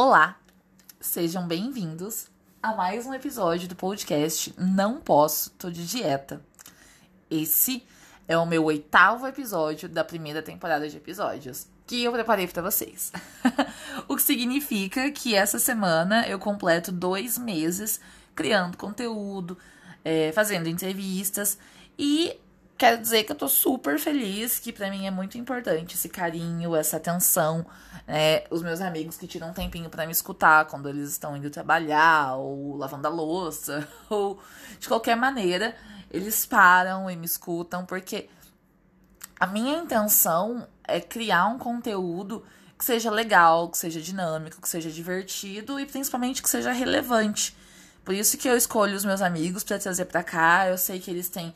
Olá, sejam bem-vindos a mais um episódio do podcast Não Posso, Tô de Dieta. Esse é o meu oitavo episódio da primeira temporada de episódios que eu preparei para vocês. o que significa que essa semana eu completo dois meses criando conteúdo, é, fazendo entrevistas e quero dizer que eu tô super feliz, que para mim é muito importante esse carinho, essa atenção, né? Os meus amigos que tiram um tempinho para me escutar quando eles estão indo trabalhar, ou lavando a louça, ou de qualquer maneira, eles param e me escutam, porque a minha intenção é criar um conteúdo que seja legal, que seja dinâmico, que seja divertido e principalmente que seja relevante. Por isso que eu escolho os meus amigos para trazer para cá. Eu sei que eles têm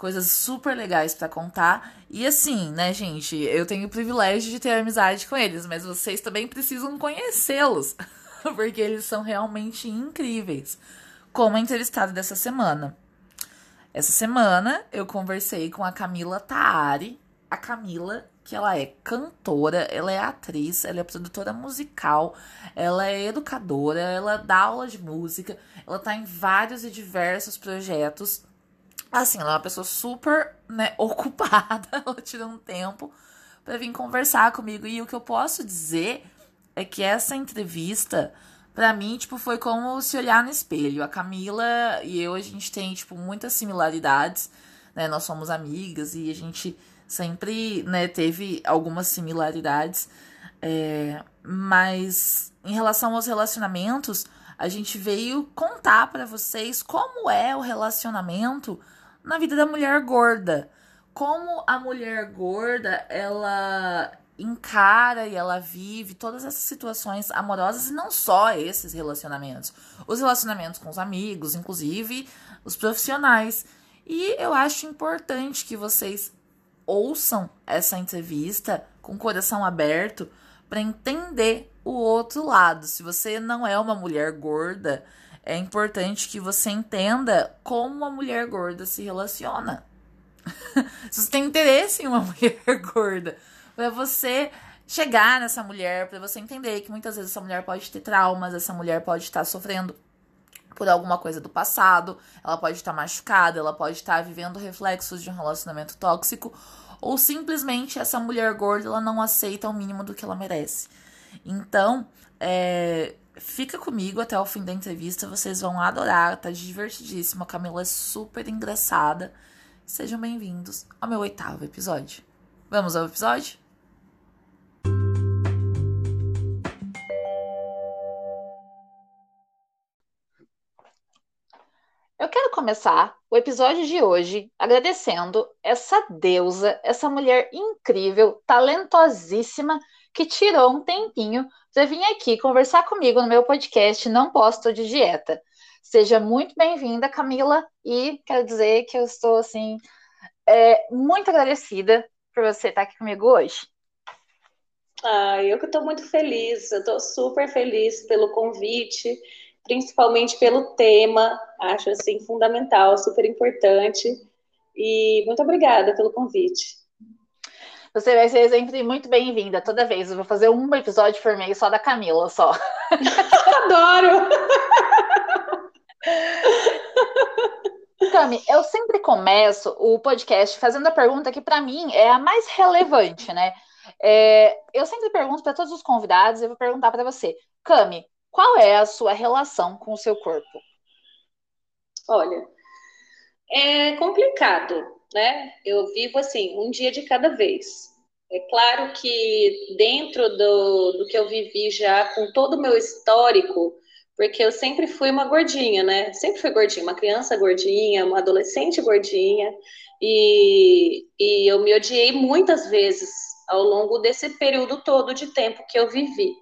coisas super legais para contar. E assim, né, gente, eu tenho o privilégio de ter amizade com eles, mas vocês também precisam conhecê-los, porque eles são realmente incríveis. Como a entrevistada dessa semana. Essa semana eu conversei com a Camila Taari. A Camila, que ela é cantora, ela é atriz, ela é produtora musical, ela é educadora, ela dá aula de música, ela tá em vários e diversos projetos. Assim, ela é uma pessoa super, né, ocupada, ela tira um tempo para vir conversar comigo. E o que eu posso dizer é que essa entrevista para mim, tipo, foi como se olhar no espelho. A Camila e eu, a gente tem, tipo, muitas similaridades, né? Nós somos amigas e a gente sempre, né, teve algumas similaridades. É, mas em relação aos relacionamentos, a gente veio contar para vocês como é o relacionamento na vida da mulher gorda. Como a mulher gorda, ela encara e ela vive todas essas situações amorosas e não só esses relacionamentos. Os relacionamentos com os amigos, inclusive os profissionais. E eu acho importante que vocês ouçam essa entrevista com o coração aberto para entender o outro lado. Se você não é uma mulher gorda, é importante que você entenda como a mulher gorda se relaciona. Se você tem interesse em uma mulher gorda, para você chegar nessa mulher, para você entender que muitas vezes essa mulher pode ter traumas, essa mulher pode estar sofrendo por alguma coisa do passado, ela pode estar machucada, ela pode estar vivendo reflexos de um relacionamento tóxico, ou simplesmente essa mulher gorda ela não aceita o mínimo do que ela merece. Então, é, fica comigo até o fim da entrevista, vocês vão adorar, tá divertidíssima. A Camila é super engraçada. Sejam bem-vindos ao meu oitavo episódio. Vamos ao episódio? Eu quero começar o episódio de hoje agradecendo essa deusa, essa mulher incrível, talentosíssima, que tirou um tempinho para vir aqui conversar comigo no meu podcast Não Posto de Dieta. Seja muito bem-vinda, Camila, e quero dizer que eu estou assim é, muito agradecida por você estar aqui comigo hoje. Ah, eu que estou muito feliz, eu estou super feliz pelo convite principalmente pelo tema, acho assim fundamental, super importante. E muito obrigada pelo convite. Você vai ser sempre muito bem-vinda toda vez. Eu vou fazer um episódio por mês só da Camila, só. Adoro! Cami, eu sempre começo o podcast fazendo a pergunta que para mim é a mais relevante, né? É, eu sempre pergunto para todos os convidados, eu vou perguntar para você, Cami, qual é a sua relação com o seu corpo? Olha, é complicado, né? Eu vivo assim, um dia de cada vez. É claro que dentro do, do que eu vivi já, com todo o meu histórico, porque eu sempre fui uma gordinha, né? Sempre fui gordinha, uma criança gordinha, uma adolescente gordinha, e, e eu me odiei muitas vezes ao longo desse período todo de tempo que eu vivi.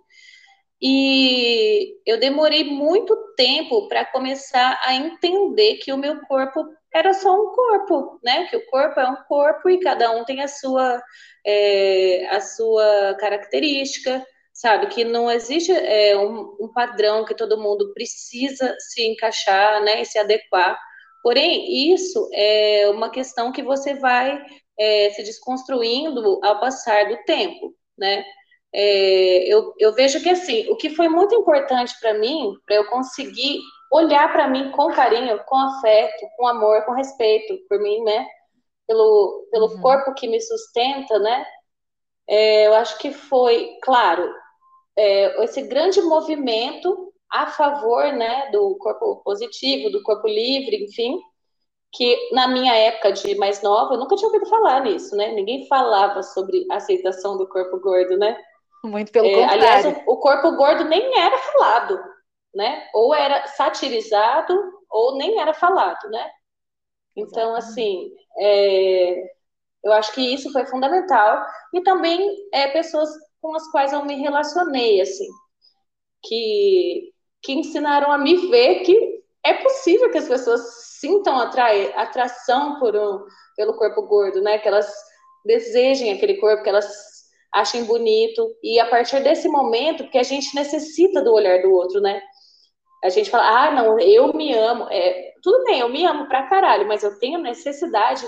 E eu demorei muito tempo para começar a entender que o meu corpo era só um corpo, né? Que o corpo é um corpo e cada um tem a sua, é, a sua característica, sabe? Que não existe é, um, um, padrão que todo mundo precisa se encaixar, né? E se adequar. Porém, isso é uma questão que você vai é, se desconstruindo ao passar do tempo, né? é, eu, eu vejo que assim, o que foi muito importante para mim, para eu conseguir olhar para mim com carinho, com afeto, com amor, com respeito por mim, né? Pelo, pelo uhum. corpo que me sustenta, né? É, eu acho que foi, claro, é, esse grande movimento a favor, né, do corpo positivo, do corpo livre, enfim, que na minha época de mais nova, eu nunca tinha ouvido falar nisso, né? Ninguém falava sobre aceitação do corpo gordo, né? Muito pelo é, contrário. Aliás, o, o, corpo gordo nem era falado, né? Ou era satirizado, ou nem era falado, né? Então, assim, é, eu acho que isso foi fundamental. E também é, pessoas com as quais eu me relacionei, assim, que, que ensinaram a me ver que é possível que as pessoas sintam atrai, atração por um, pelo corpo gordo, né? Que elas desejem aquele corpo, que elas achem bonito. E a partir desse momento, porque a gente necessita do olhar do outro, né? A gente fala, ah, não, eu me amo. É, tudo bem, eu me amo pra caralho, mas eu tenho necessidade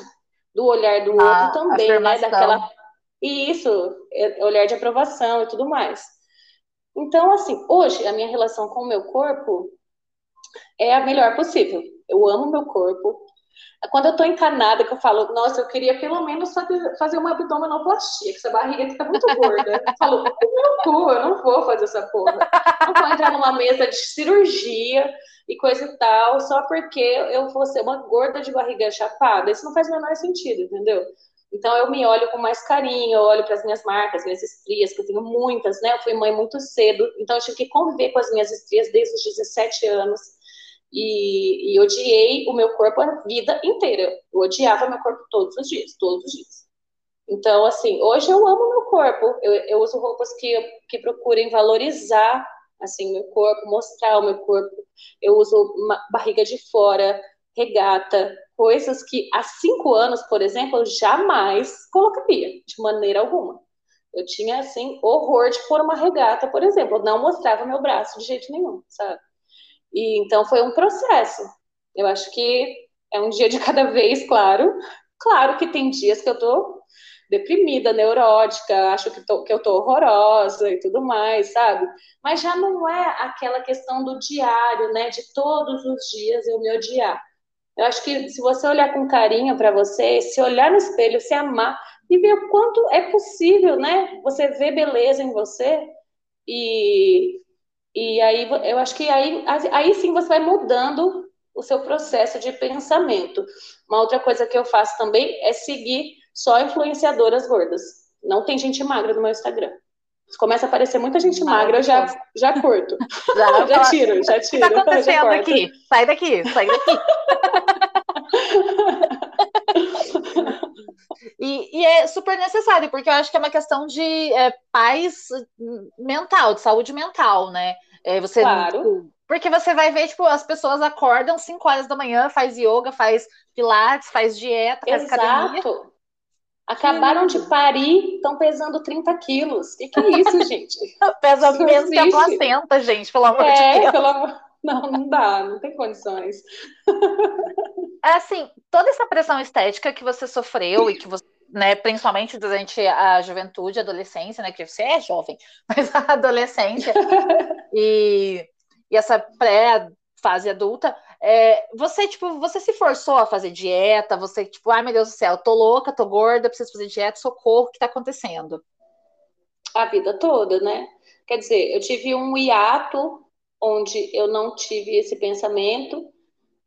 do olhar do a outro também, afirmação. né? Daquela. E isso, é, olhar de aprovação e tudo mais. Então, assim, hoje a minha relação com o meu corpo é a melhor possível. Eu amo meu corpo, quando eu tô encanada, que eu falo, nossa, eu queria pelo menos fazer uma abdominoplastia, que essa barriga aqui tá muito gorda. Eu falo, meu cu, eu não vou fazer essa porra. Não vou entrar numa mesa de cirurgia e coisa e tal, só porque eu vou ser uma gorda de barriga chapada. Isso não faz o menor sentido, entendeu? Então eu me olho com mais carinho, eu olho para as minhas marcas, minhas estrias, que eu tenho muitas, né? Eu fui mãe muito cedo, então eu tive que conviver com as minhas estrias desde os 17 anos. E, e odiei o meu corpo a vida inteira. Eu odiava meu corpo todos os dias, todos os dias. Então, assim, hoje eu amo meu corpo. Eu, eu uso roupas que, que procurem valorizar, assim, meu corpo, mostrar o meu corpo. Eu uso barriga de fora, regata, coisas que há cinco anos, por exemplo, eu jamais colocaria, de maneira alguma. Eu tinha, assim, horror de pôr uma regata, por exemplo. Eu não mostrava meu braço de jeito nenhum, sabe? E então foi um processo. Eu acho que é um dia de cada vez, claro. Claro que tem dias que eu tô deprimida, neurótica, acho que, tô, que eu tô horrorosa e tudo mais, sabe? Mas já não é aquela questão do diário, né? De todos os dias eu me odiar. Eu acho que se você olhar com carinho para você, se olhar no espelho, se amar e ver o quanto é possível, né? Você ver beleza em você e e aí eu acho que aí, aí sim você vai mudando o seu processo de pensamento. Uma outra coisa que eu faço também é seguir só influenciadoras gordas. Não tem gente magra no meu Instagram. Começa a aparecer muita gente magra, eu já, já curto. Já, já tiro, já tiro. O que está acontecendo aqui? Sai daqui, sai daqui. E, e, é super necessário, porque eu acho que é uma questão de é, paz mental, de saúde mental, né? É, você, claro. Tipo, porque você vai ver, tipo, as pessoas acordam 5 horas da manhã, faz yoga, faz pilates, faz dieta, faz Exato. academia. Acabaram de parir, estão pesando 30 quilos. O que, que é isso, gente? Pesa menos que a placenta, gente, pelo amor é, de Deus. Pelo amor... Não, não dá, não tem condições. É assim, toda essa pressão estética que você sofreu e que você, né, principalmente durante a juventude, a adolescência, né, que você é jovem, mas a adolescência e, e essa pré-fase adulta, é, você, tipo, você se forçou a fazer dieta, você, tipo, ai meu Deus do céu, tô louca, tô gorda, preciso fazer dieta, socorro, o que tá acontecendo? A vida toda, né? Quer dizer, eu tive um hiato onde eu não tive esse pensamento,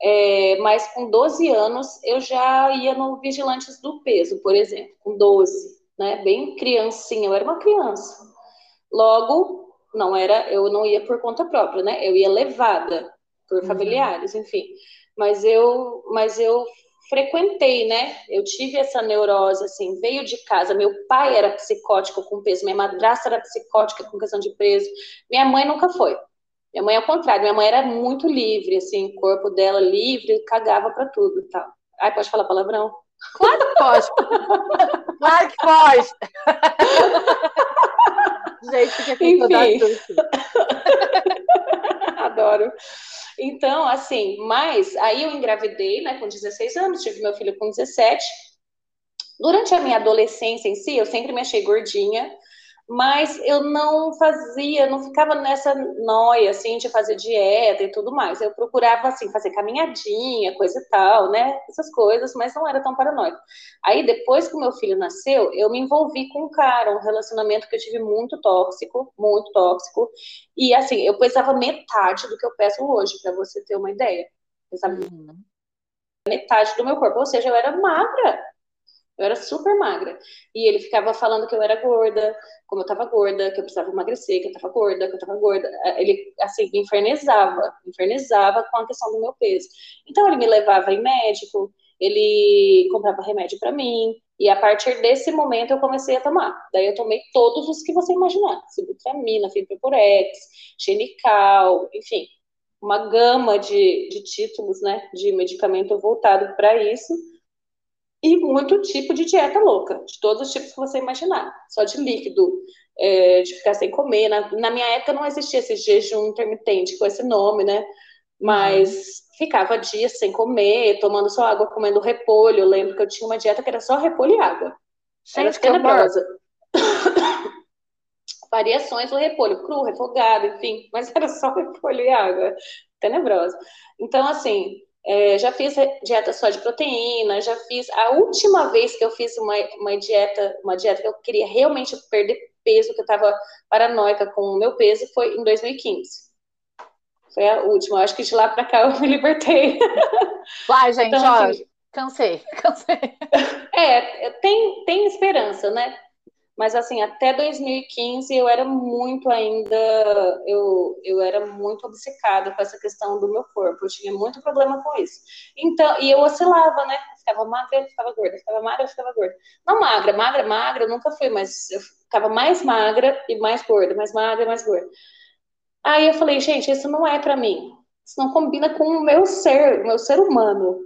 é, mas com 12 anos eu já ia no Vigilantes do Peso, por exemplo, com 12, né? Bem criancinha, eu era uma criança. Logo, não era, eu não ia por conta própria, né? Eu ia levada por uhum. familiares, enfim. Mas eu, mas eu frequentei, né? Eu tive essa neurose, assim, veio de casa. Meu pai era psicótico com peso, minha madrasta era psicótica com questão de peso, minha mãe nunca foi. Minha mãe, ao contrário, minha mãe era muito livre, assim, o corpo dela livre, cagava para tudo e tal. Ai, pode falar palavrão? Claro que pode. claro que pode. Gente, que Enfim. Adoro. Então, assim, mas aí eu engravidei, né, com 16 anos, tive meu filho com 17. Durante a minha adolescência em si, eu sempre me achei gordinha, mas eu não fazia, não ficava nessa noia, assim, de fazer dieta e tudo mais. Eu procurava, assim, fazer caminhadinha, coisa e tal, né? Essas coisas, mas não era tão paranoico. Aí, depois que o meu filho nasceu, eu me envolvi com um cara, um relacionamento que eu tive muito tóxico, muito tóxico. E, assim, eu pesava metade do que eu peso hoje, para você ter uma ideia. Pesava uhum. metade do meu corpo, ou seja, eu era magra. Eu era super magra. E ele ficava falando que eu era gorda, como eu tava gorda, que eu precisava emagrecer, que eu tava gorda, que eu tava gorda. Ele, assim, infernizava, infernizava com a questão do meu peso. Então, ele me levava em médico, ele comprava remédio para mim, e a partir desse momento eu comecei a tomar. Daí eu tomei todos os que você imaginar: Sibutramina, Fiproporex, Xenical, enfim, uma gama de, de títulos, né, de medicamento voltado para isso e muito tipo de dieta louca, de todos os tipos que você imaginar, só de líquido, é, de ficar sem comer. Na, na, minha época não existia esse jejum intermitente com esse nome, né? Mas uhum. ficava dias sem comer, tomando só água, comendo repolho. Eu lembro que eu tinha uma dieta que era só repolho e água. Gente, era tenebrosa. Variações do repolho, cru, refogado, enfim, mas era só repolho e água. Tenebrosa. Então, assim, é, já fiz dieta só de proteína, já fiz. A última vez que eu fiz uma, uma dieta, uma dieta que eu queria realmente perder peso, que eu estava paranoica com o meu peso, foi em 2015. Foi a última. Eu acho que de lá para cá eu me libertei. Vai, gente, então, ó, assim, cansei, cansei. É, tem, tem esperança, né? Mas assim, até 2015 eu era muito ainda, eu, eu era muito obcecada com essa questão do meu corpo, eu tinha muito problema com isso. Então, e eu oscilava, né? ficava magra, ficava gorda, ficava magra, ficava gorda. Não magra, magra, magra, eu nunca fui, mas eu ficava mais magra e mais gorda, mais magra, mais gorda. Aí eu falei, gente, isso não é para mim. Isso não combina com o meu ser, o meu ser humano.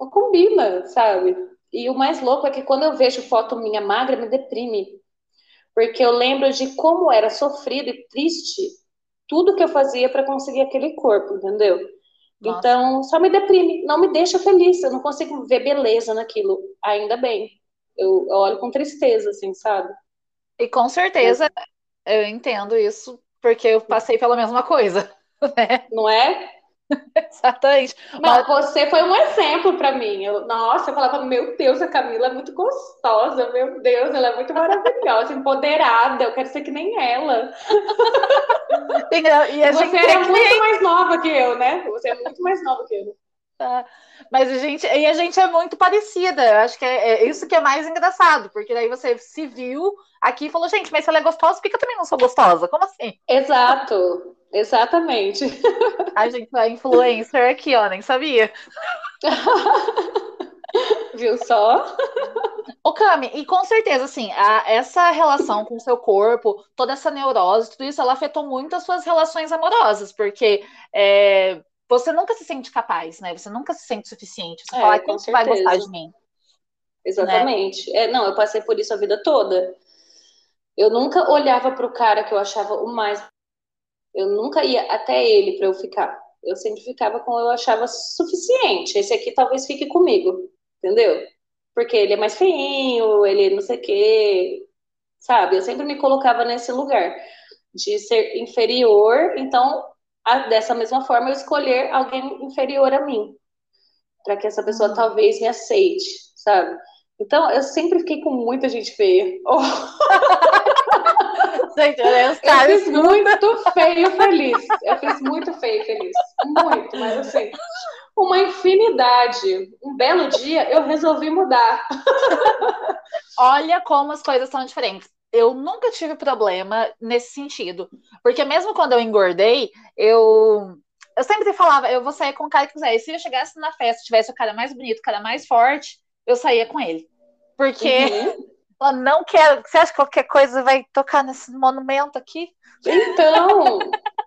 Não combina, sabe? E o mais louco é que quando eu vejo foto minha magra, me deprime porque eu lembro de como era sofrido e triste tudo que eu fazia para conseguir aquele corpo, entendeu? Nossa. Então, só me deprime, não me deixa feliz, eu não consigo ver beleza naquilo, ainda bem. Eu, eu olho com tristeza, assim, sabe? E com certeza é. eu entendo isso, porque eu passei pela mesma coisa. Né? Não é? Exatamente. Não, Mas... você foi um exemplo para mim. Eu, nossa, eu falava, meu Deus, a Camila é muito gostosa, meu Deus, ela é muito maravilhosa, empoderada, eu quero ser que nem ela. E você é muito mais nova que eu, né? Você é muito mais nova que eu. Tá. Mas a gente, e a gente é muito parecida. Eu acho que é, é, isso que é mais engraçado, porque daí você se viu aqui e falou, gente, mas se ela é gostosa, por que eu também não sou gostosa? Como assim? Exato, exatamente. A gente é influencer aqui, ó, nem sabia. Viu só? Ô, Cami, e com certeza, assim, a, essa relação com o seu corpo, toda essa neurose, tudo isso, ela afetou muito as suas relações amorosas, porque é, você nunca se sente capaz, né? Você nunca se sente suficiente. Você é, fala, quem vai gostar de mim? Exatamente. Né? É, não, eu passei por isso a vida toda. Eu nunca olhava para o cara que eu achava o mais. Eu nunca ia até ele para eu ficar. Eu sempre ficava com eu achava suficiente. Esse aqui talvez fique comigo, entendeu? Porque ele é mais feinho, ele não sei o quê, sabe? Eu sempre me colocava nesse lugar de ser inferior, então a, dessa mesma forma, eu escolher alguém inferior a mim, para que essa pessoa uhum. talvez me aceite, sabe? Então, eu sempre fiquei com muita gente feia. Oh. Gente, eu fiz muito feio feliz. Eu fiz muito feio feliz. Muito, mas assim, uma infinidade. Um belo dia eu resolvi mudar. Olha como as coisas são diferentes eu nunca tive problema nesse sentido. Porque mesmo quando eu engordei, eu. Eu sempre falava, eu vou sair com o cara que quiser. E se eu chegasse na festa, tivesse o cara mais bonito, o cara mais forte, eu saía com ele. Porque uhum. Eu não quero. Você acha que qualquer coisa vai tocar nesse monumento aqui? Então,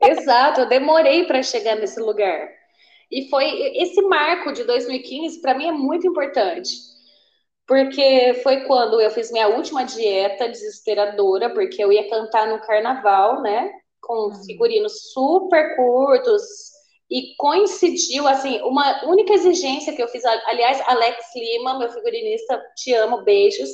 exato, eu demorei para chegar nesse lugar. E foi esse marco de 2015, para mim, é muito importante porque foi quando eu fiz minha última dieta desesperadora, porque eu ia cantar no carnaval, né? Com uhum. figurinos super curtos. E coincidiu, assim, uma única exigência que eu fiz. Aliás, Alex Lima, meu figurinista, te amo, beijos.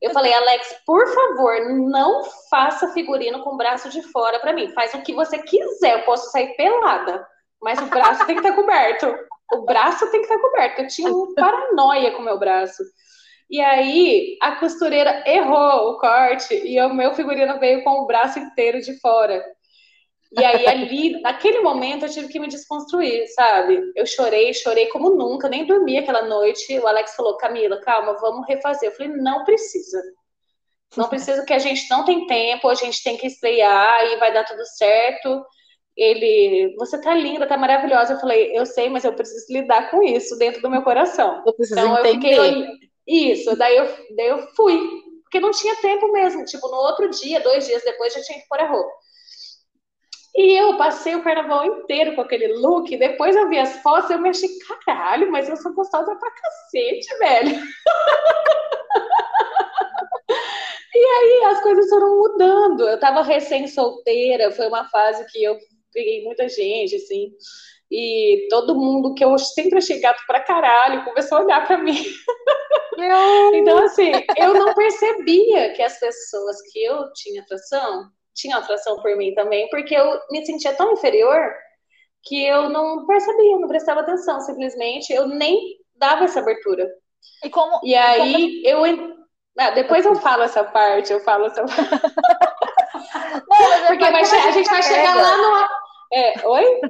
Eu falei, Alex, por favor, não faça figurino com o braço de fora para mim. Faz o que você quiser, eu posso sair pelada, mas o braço tem que estar coberto. O braço tem que estar coberto. Eu tinha um paranoia com o meu braço. E aí a costureira errou o corte e o meu figurino veio com o braço inteiro de fora. E aí, ali, naquele momento, eu tive que me desconstruir, sabe? Eu chorei, chorei como nunca, nem dormi aquela noite. O Alex falou: Camila, calma, vamos refazer. Eu falei: não precisa. Não precisa, que a gente não tem tempo, a gente tem que estrear e vai dar tudo certo. Ele, você tá linda, tá maravilhosa. Eu falei: eu sei, mas eu preciso lidar com isso dentro do meu coração. Eu então, entender. eu fiquei. Isso, daí eu, daí eu fui. Porque não tinha tempo mesmo. Tipo, no outro dia, dois dias depois, já tinha que pôr a roupa. E eu passei o carnaval inteiro com aquele look. Depois eu vi as fotos e eu me achei, caralho, mas eu sou gostosa pra cacete, velho. e aí as coisas foram mudando. Eu tava recém-solteira, foi uma fase que eu peguei muita gente, assim. E todo mundo que eu sempre achei gato pra caralho começou a olhar pra mim. então, assim, eu não percebia que as pessoas que eu tinha atração tinha atração por mim também, porque eu me sentia tão inferior que eu não percebia, não prestava atenção, simplesmente eu nem dava essa abertura. E como? E aí como... eu ah, depois eu falo essa parte, eu falo essa não, porque vai a gente vai chegar lá no é, oi?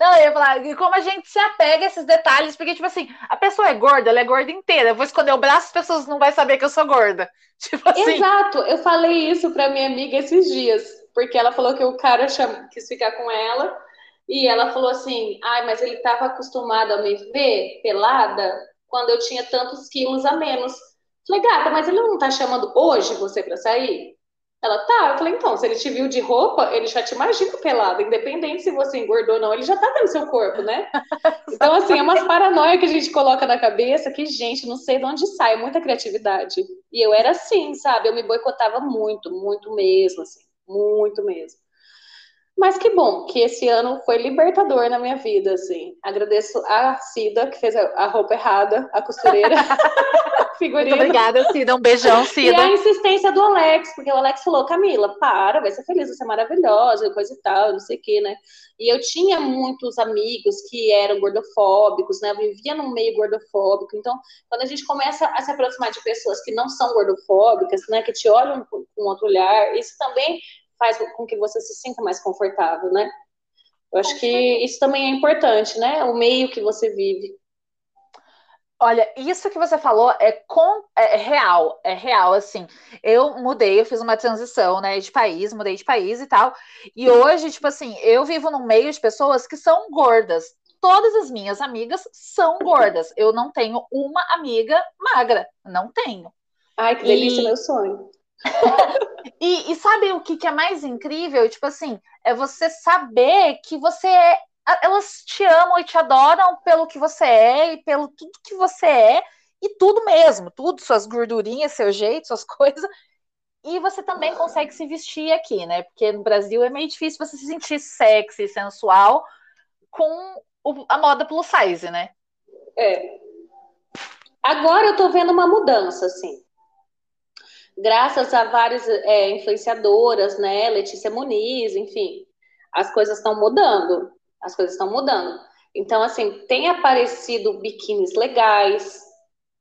Não, eu ia falar, e como a gente se apega a esses detalhes, porque, tipo assim, a pessoa é gorda, ela é gorda inteira. Eu vou esconder o braço, as pessoas não vão saber que eu sou gorda. Tipo assim. Exato, eu falei isso pra minha amiga esses dias, porque ela falou que o cara quis ficar com ela, e ela falou assim: ai, mas ele tava acostumado a me ver pelada quando eu tinha tantos quilos a menos. Falei, gata, mas ele não tá chamando hoje você pra sair? Ela, tá. Eu falei, então, se ele te viu de roupa, ele já te imagina pelado, independente se você engordou ou não, ele já tá vendo seu corpo, né? então, assim, é umas paranoia que a gente coloca na cabeça que, gente, não sei de onde sai, muita criatividade. E eu era assim, sabe? Eu me boicotava muito, muito mesmo, assim, muito mesmo. Mas que bom que esse ano foi libertador na minha vida, assim. Agradeço a Cida, que fez a roupa errada, a costureira. Figurino. Muito obrigada, Cida. Um beijão, Cida. E a insistência do Alex, porque o Alex falou, Camila, para, vai ser feliz, vai ser maravilhosa, coisa e tal, não sei o quê, né? E eu tinha muitos amigos que eram gordofóbicos, né? Eu vivia num meio gordofóbico. Então, quando a gente começa a se aproximar de pessoas que não são gordofóbicas, né? Que te olham com outro olhar, isso também faz com que você se sinta mais confortável, né? Eu acho que isso também é importante, né? O meio que você vive. Olha, isso que você falou é, com, é, real, é real, assim. Eu mudei, eu fiz uma transição, né, de país, mudei de país e tal. E hoje, tipo assim, eu vivo num meio de pessoas que são gordas. Todas as minhas amigas são gordas. Eu não tenho uma amiga magra, não tenho. Ai, que delícia, e... meu sonho. E, e, sabe o que, que é mais incrível? Tipo assim, é você saber que você é. Elas te amam e te adoram pelo que você é e pelo tudo que você é, e tudo mesmo, tudo, suas gordurinhas, seu jeito, suas coisas. E você também consegue se vestir aqui, né? Porque no Brasil é meio difícil você se sentir sexy, sensual com a moda plus size, né? É. Agora eu tô vendo uma mudança, assim graças a várias é, influenciadoras, né, Letícia Muniz, enfim, as coisas estão mudando, as coisas estão mudando. Então, assim, tem aparecido biquínis legais,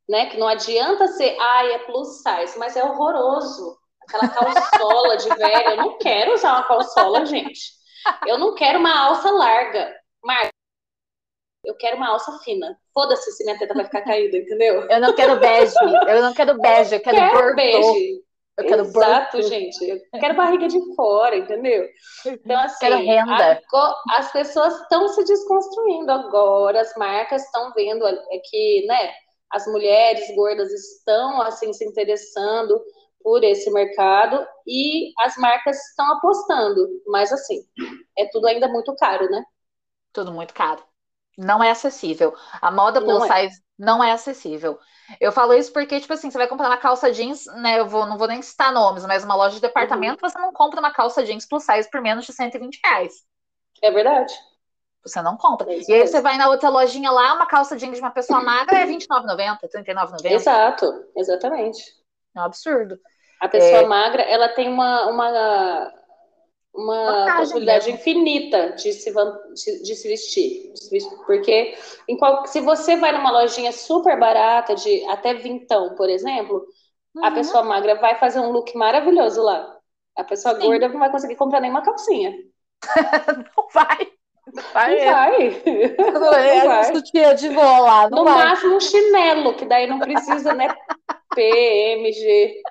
né, que não adianta ser, ai, é plus size, mas é horroroso. Aquela calçola de velho, eu não quero usar uma calçola, gente. Eu não quero uma alça larga. Marca, eu quero uma alça fina. Foda-se se minha teta vai ficar caída, entendeu? Eu não quero bege, eu não quero bege, eu quero, quero bege. Eu quero Exato, gente. Eu quero barriga de fora, entendeu? Então, assim, quero renda. as pessoas estão se desconstruindo agora, as marcas estão vendo é que, né, as mulheres gordas estão, assim, se interessando por esse mercado e as marcas estão apostando, mas, assim, é tudo ainda muito caro, né? Tudo muito caro não é acessível. A moda plus não é. size é. não é acessível. Eu falo isso porque, tipo assim, você vai comprar uma calça jeans, né? Eu vou, não vou nem citar nomes, mas uma loja de departamento, uhum. você não compra uma calça jeans plus size por menos de 120 reais. É verdade. Você não compra. É e aí você vai na outra lojinha lá, uma calça jeans de uma pessoa magra é R$29,90, R$39,90. Exato, exatamente. É um absurdo. A pessoa é... magra, ela tem uma, uma, uma possibilidade mesmo. infinita de se, de, de se vestir. Porque em qual, se você vai numa lojinha super barata, de até vintão, por exemplo, uhum. a pessoa magra vai fazer um look maravilhoso lá. A pessoa Sim. gorda não vai conseguir comprar nenhuma calcinha. não vai. Vai. Não vai. Não é, vai. sutiã de vola. No vai. máximo um chinelo, que daí não precisa, né? PMG.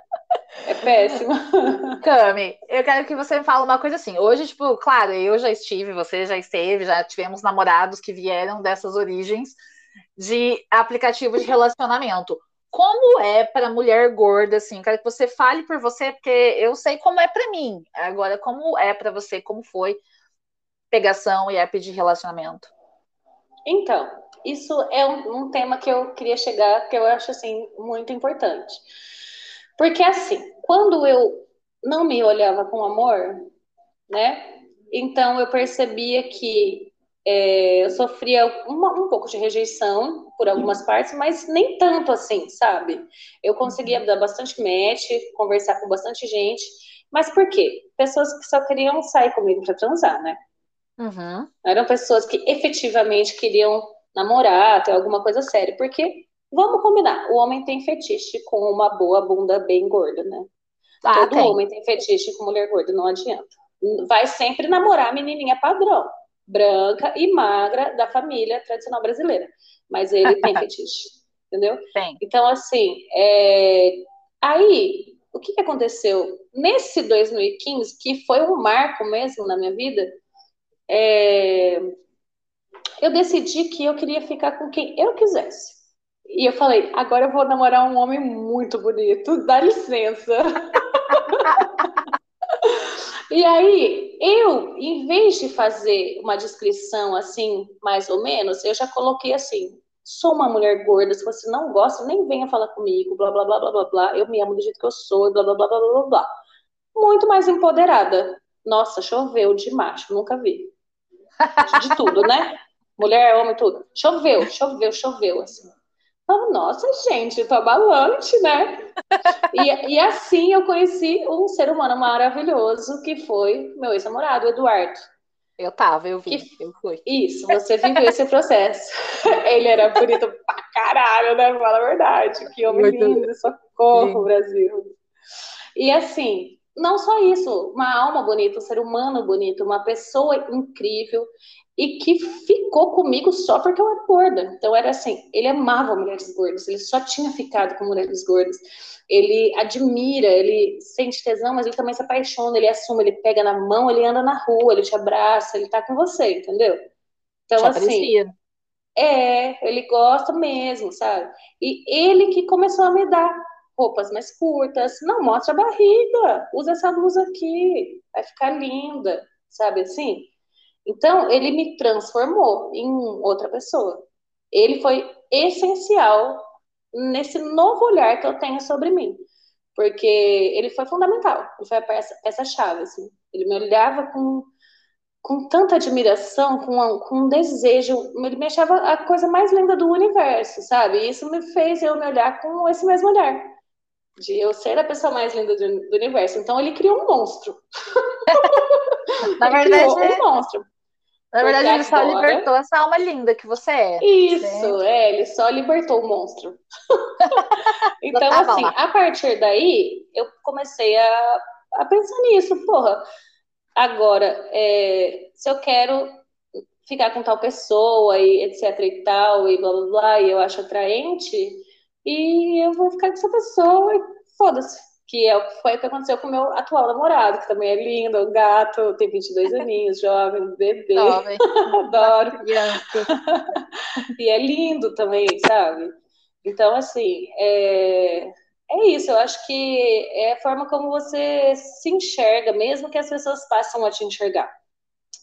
É péssimo. Cami, eu quero que você me fale uma coisa assim. Hoje, tipo, claro, eu já estive, você já esteve, já tivemos namorados que vieram dessas origens de aplicativo de relacionamento. Como é para mulher gorda, assim? Quero que você fale por você, porque eu sei como é para mim. Agora, como é para você? Como foi pegação e app de relacionamento? Então, isso é um, um, tema que eu queria chegar, que eu acho assim muito importante. Porque assim, quando eu não me olhava com amor, né? Então eu percebia que é, eu sofria uma, um pouco de rejeição por algumas partes, mas nem tanto assim, sabe? Eu conseguia uhum. dar bastante match, conversar com bastante gente, mas por quê? Pessoas que só queriam sair comigo para transar, né? Uhum. Eram pessoas que efetivamente queriam namorar, ter alguma coisa séria. Porque, vamos combinar, o homem tem fetiche com uma boa bunda bem gorda, né? Ah, Todo tem. homem tem fetiche com mulher gorda, não adianta. Vai sempre namorar a menininha padrão, branca e magra da família tradicional brasileira. Mas ele tem fetiche, entendeu? Tem. Então, assim, é... aí, o que, que aconteceu? Nesse 2015, que foi um marco mesmo na minha vida, é, eu decidi que eu queria ficar com quem eu quisesse. E eu falei, agora eu vou namorar um homem muito bonito, dá licença. e aí, eu, em vez de fazer uma descrição assim, mais ou menos, eu já coloquei assim: sou uma mulher gorda, se você não gosta, nem venha falar comigo, blá blá blá blá blá blá, eu me amo do jeito que eu sou, blá blá blá blá blá blá. Muito mais empoderada. Nossa, choveu de macho, nunca vi. De tudo, né? Mulher, homem, tudo. Choveu, choveu, choveu, assim. Então, nossa, gente, tô abalante, né? E, e assim eu conheci um ser humano maravilhoso que foi meu ex-namorado, Eduardo. Eu tava, eu vi, que... eu fui. Isso, você viveu esse processo. Ele era bonito pra caralho, né? Fala a verdade. Que homem Muito lindo, socorro, lindo. Brasil. E assim, não só isso, uma alma bonita, um ser humano bonito, uma pessoa incrível e que ficou comigo só porque eu era gorda. Então era assim, ele amava mulheres gordas, ele só tinha ficado com mulheres gordas. Ele admira, ele sente tesão, mas ele também se apaixona, ele assume, ele pega na mão, ele anda na rua, ele te abraça, ele tá com você, entendeu? Então assim, parecia. é, ele gosta mesmo, sabe? E ele que começou a me dar roupas mais curtas, não mostra a barriga, usa essa blusa aqui, vai ficar linda, sabe assim? Então, ele me transformou em outra pessoa. Ele foi essencial nesse novo olhar que eu tenho sobre mim. Porque ele foi fundamental, ele foi a peça, peça chave, assim. Ele me olhava com, com tanta admiração, com, com um desejo, ele me achava a coisa mais linda do universo, sabe? E isso me fez eu me olhar com esse mesmo olhar de eu ser a pessoa mais linda do, do universo. Então ele criou um monstro. Na verdade, um monstro. Na verdade, ele só libertou essa alma linda que você é. Isso, né? é, ele só libertou o monstro. então, assim, a partir daí, eu comecei a, a pensar nisso, porra. Agora, é, se eu quero ficar com tal pessoa e etc e tal, e blá blá blá, e eu acho atraente, e eu vou ficar com essa pessoa e foda-se que é, foi o que aconteceu com o meu atual namorado, que também é lindo, um gato, tem 22 aninhos, jovem, bebê. Jovem. Adoro. e é lindo também, sabe? Então, assim, é, é isso. Eu acho que é a forma como você se enxerga, mesmo que as pessoas passam a te enxergar.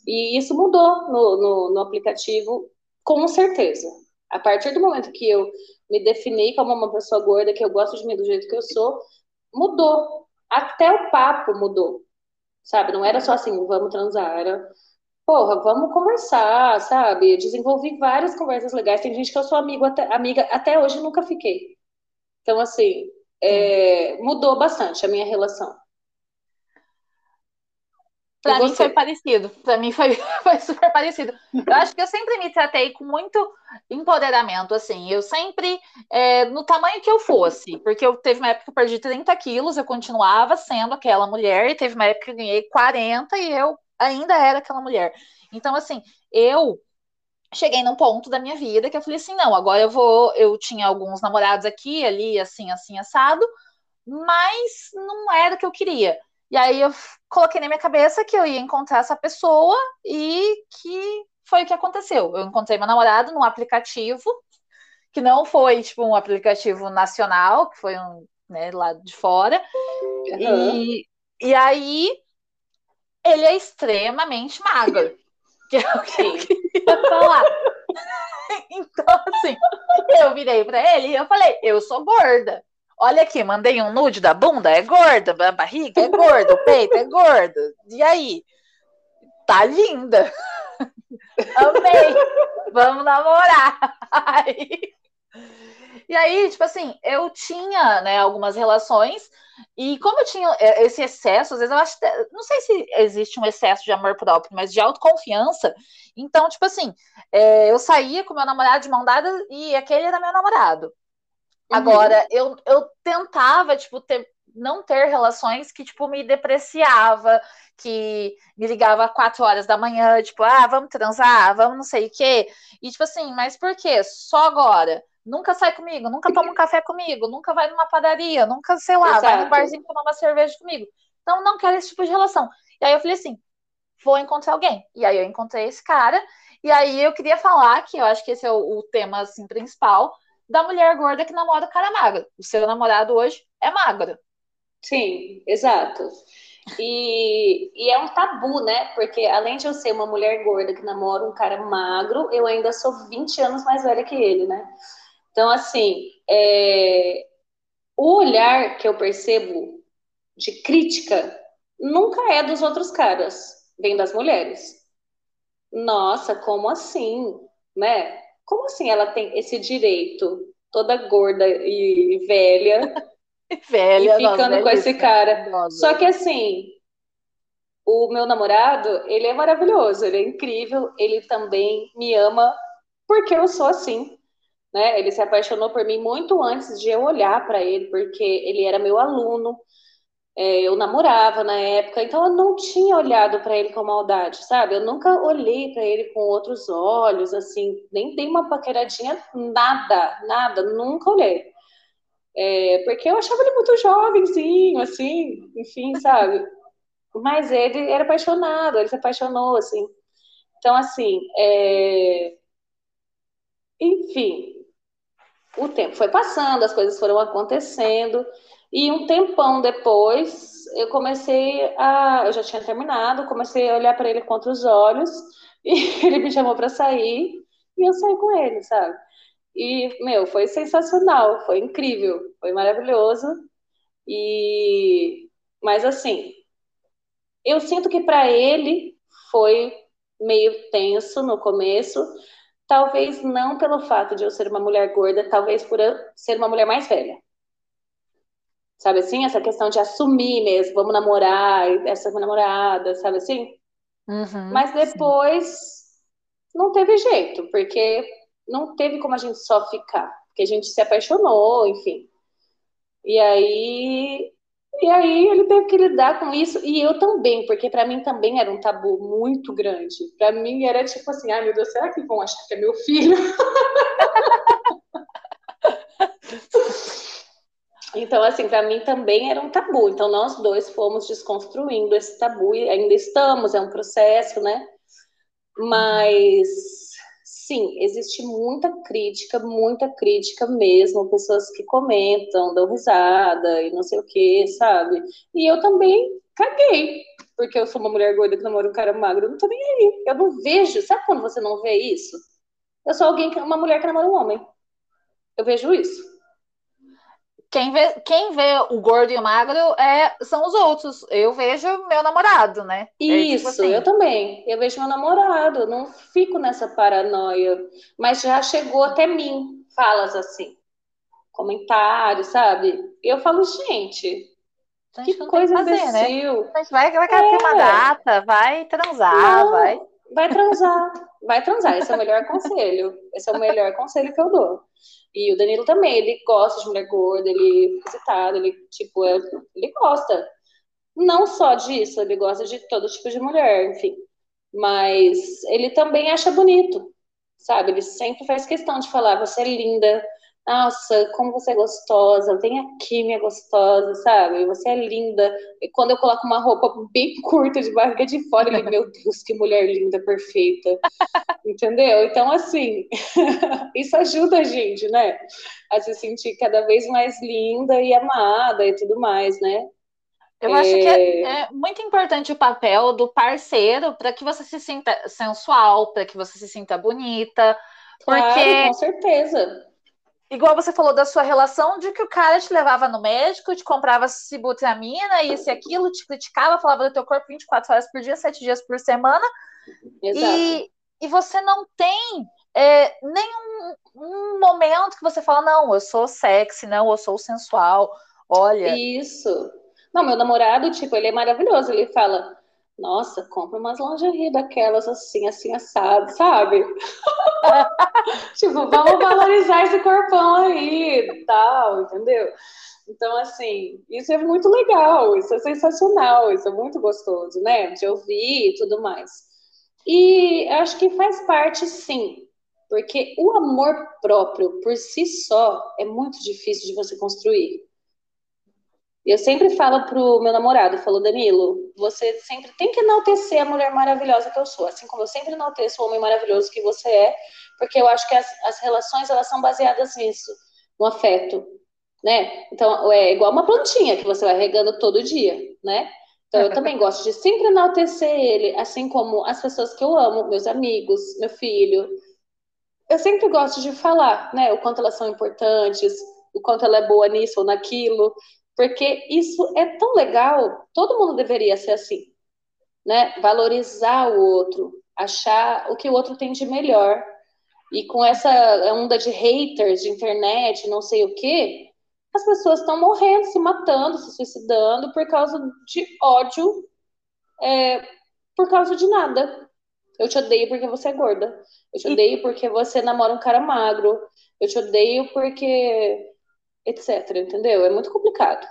E isso mudou no, no, no aplicativo, com certeza. A partir do momento que eu me defini como uma pessoa gorda, que eu gosto de mim do jeito que eu sou, mudou. Até o papo mudou. Sabe? Não era só assim, vamos transar, era porra, vamos conversar, sabe? Desenvolvi várias conversas legais. Tem gente que eu sou amigo até, amiga até hoje nunca fiquei. Então, assim, é, mudou bastante a minha relação. Pra mim foi parecido. Pra mim foi, foi super parecido. Eu acho que eu sempre me tratei com muito empoderamento, assim. Eu sempre, é, no tamanho que eu fosse, porque eu teve uma época que eu perdi 30 quilos, eu continuava sendo aquela mulher, e teve uma época que eu ganhei 40 e eu ainda era aquela mulher. Então, assim, eu cheguei num ponto da minha vida que eu falei assim: não, agora eu vou. Eu tinha alguns namorados aqui, ali, assim, assim, assado, mas não era o que eu queria. E aí eu coloquei na minha cabeça que eu ia encontrar essa pessoa e que foi o que aconteceu. Eu encontrei meu namorado num aplicativo, que não foi tipo um aplicativo nacional, que foi um, né, lá de fora. Uhum. E, e aí ele é extremamente magro. Que é o que eu queria falar. Então, assim, eu virei para ele e eu falei, eu sou gorda. Olha aqui, mandei um nude da bunda, é gorda, a barriga é gorda, o peito é gordo. E aí? Tá linda. Amei. Vamos namorar. Aí... E aí, tipo assim, eu tinha, né, algumas relações, e como eu tinha esse excesso, às vezes eu acho, não sei se existe um excesso de amor próprio, mas de autoconfiança. Então, tipo assim, é, eu saía com meu namorado de mão dada e aquele era meu namorado. Agora, eu, eu tentava, tipo, ter, não ter relações que, tipo, me depreciava, que me ligava às quatro horas da manhã, tipo, ah, vamos transar, vamos não sei o quê. E, tipo assim, mas por quê? Só agora? Nunca sai comigo, nunca toma um café comigo, nunca vai numa padaria, nunca, sei lá, Exato. vai no barzinho tomar uma cerveja comigo. Então, não quero esse tipo de relação. E aí eu falei assim, vou encontrar alguém. E aí eu encontrei esse cara, e aí eu queria falar, que eu acho que esse é o, o tema, assim, principal, da mulher gorda que namora o cara magro. O seu namorado hoje é magro. Sim, exato. E, e, é um tabu, né? Porque além de eu ser uma mulher gorda que namora um cara magro, eu ainda sou 20 anos mais velha que ele, né? Então, assim, é... o olhar que eu percebo de crítica nunca é dos outros caras, vem das mulheres. Nossa, como assim? Né? Como assim ela tem esse direito, toda gorda e velha, velha e ficando nossa, com esse cara? Nossa. Só que assim, o meu namorado, ele é maravilhoso, ele é incrível, ele também me ama porque eu sou assim. Né? Ele se apaixonou por mim muito antes de eu olhar para ele, porque ele era meu aluno, é, eu namorava na época, então eu não tinha olhado para ele com maldade, sabe? Eu nunca olhei para ele com outros olhos, assim, nem dei uma paqueradinha, nada, nada, nunca olhei. É, porque eu achava ele muito jovenzinho, assim, enfim, sabe? Mas ele era apaixonado, ele se apaixonou, assim. Então, assim, é... enfim, o tempo foi passando, as coisas foram acontecendo. E um tempão depois, eu comecei a. Eu já tinha terminado, comecei a olhar para ele contra os olhos, e ele me chamou para sair, e eu saí com ele, sabe? E, meu, foi sensacional, foi incrível, foi maravilhoso. E. Mas, assim, eu sinto que para ele foi meio tenso no começo, talvez não pelo fato de eu ser uma mulher gorda, talvez por eu ser uma mulher mais velha. Sabe assim? Essa questão de assumir mesmo, vamos namorar, essa namorada, sabe assim? Uhum, Mas depois sim. não teve jeito, porque não teve como a gente só ficar, porque a gente se apaixonou, enfim. E aí, e aí ele teve que lidar com isso e eu também, porque para mim também era um tabu muito grande. Para mim era tipo assim, ai meu Deus, será que vão achar que é meu filho? Então, assim, para mim também era um tabu. Então, nós dois fomos desconstruindo esse tabu e ainda estamos, é um processo, né? Mas, sim, existe muita crítica, muita crítica mesmo, pessoas que comentam, dão risada e não sei o que, sabe? E eu também caguei, porque eu sou uma mulher gorda que namora um cara magro, eu não tô nem aí. Eu não vejo, sabe quando você não vê isso? Eu sou alguém, uma mulher que namora um homem. Eu vejo isso. Quem vê, quem vê o gordo e o magro é, são os outros. Eu vejo meu namorado, né? Isso, é tipo assim. eu também. Eu vejo meu namorado, não fico nessa paranoia. Mas já chegou até mim falas assim. comentários, sabe? Eu falo, gente, que coisa fazer, né? imbecil. Né? Vai, vai querer é. uma data, vai transar, não, vai. Vai transar, vai transar. Esse é o melhor conselho. Esse é o melhor conselho que eu dou. E o Danilo também, ele gosta de mulher gorda, ele é visitado, ele, tipo, é, ele gosta. Não só disso, ele gosta de todo tipo de mulher, enfim. Mas ele também acha bonito, sabe? Ele sempre faz questão de falar, você é linda, nossa, como você é gostosa, vem aqui, minha gostosa, sabe? Você é linda. E quando eu coloco uma roupa bem curta de barriga de fora, ele, meu Deus, que mulher linda, perfeita. Entendeu? Então, assim, isso ajuda a gente, né? A se sentir cada vez mais linda e amada e tudo mais, né? Eu é... acho que é, é, muito importante o papel do parceiro para que você se sinta sensual, para que você se sinta bonita. Porque... Claro, com certeza Igual você falou da sua relação de que o cara te levava no médico, te comprava sibutramina, isso e aquilo, te criticava, falava do teu corpo 24 horas por dia, 7 dias por semana. Exato. E, e você não tem é, nenhum um momento que você fala, não, eu sou sexy, não, eu sou sensual, olha. Isso. Não, meu namorado, tipo, ele é maravilhoso, ele fala, nossa, compra umas lingerie daquelas assim, assim, assado, sabe? tipo, vamos valorizar esse corpão aí, tal, entendeu? Então, assim, isso é muito legal, isso é sensacional, isso é muito gostoso, né? De ouvir e tudo mais. E acho que faz parte, sim, porque o amor próprio, por si só, é muito difícil de você construir. Eu sempre falo pro meu namorado, falou Danilo, você sempre tem que enaltecer a mulher maravilhosa que eu sou, assim como eu sempre enalteço o homem maravilhoso que você é, porque eu acho que as, as relações elas são baseadas nisso, no afeto, né? Então é igual uma plantinha que você vai regando todo dia, né? Então eu também gosto de sempre enaltecer ele, assim como as pessoas que eu amo, meus amigos, meu filho. Eu sempre gosto de falar, né? O quanto elas são importantes, o quanto ela é boa nisso ou naquilo porque isso é tão legal, todo mundo deveria ser assim, né? Valorizar o outro, achar o que o outro tem de melhor. E com essa onda de haters de internet, não sei o quê, as pessoas estão morrendo, se matando, se suicidando por causa de ódio, é, por causa de nada. Eu te odeio porque você é gorda. Eu te odeio porque você namora um cara magro. Eu te odeio porque etc. Entendeu? É muito complicado.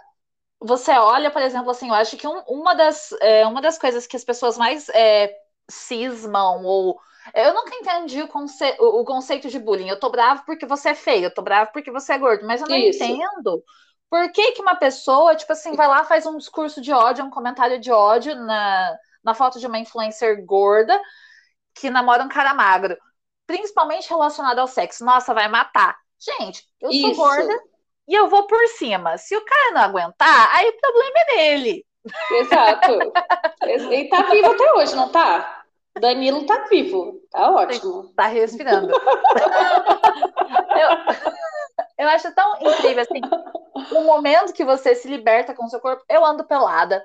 Você olha, por exemplo, assim, eu acho que um, uma, das, é, uma das coisas que as pessoas mais é, cismam ou. Eu nunca entendi o, conce o, conceito de bullying. Eu tô bravo porque você é feio, eu tô bravo porque você é gordo, mas eu não Isso. entendo por que, que uma pessoa, tipo assim, vai lá, faz um discurso de ódio, um comentário de ódio na, na foto de uma influencer gorda que namora um cara magro, principalmente relacionado ao sexo. Nossa, vai matar. Gente, eu sou Isso. gorda, e eu vou por cima. Se o cara não aguentar, aí o problema é dele. Exato. Ele tá vivo até hoje, não tá? Danilo tá vivo, tá ótimo. Tá respirando. eu, eu acho tão incrível assim, o momento que você se liberta com o seu corpo. Eu ando pelada,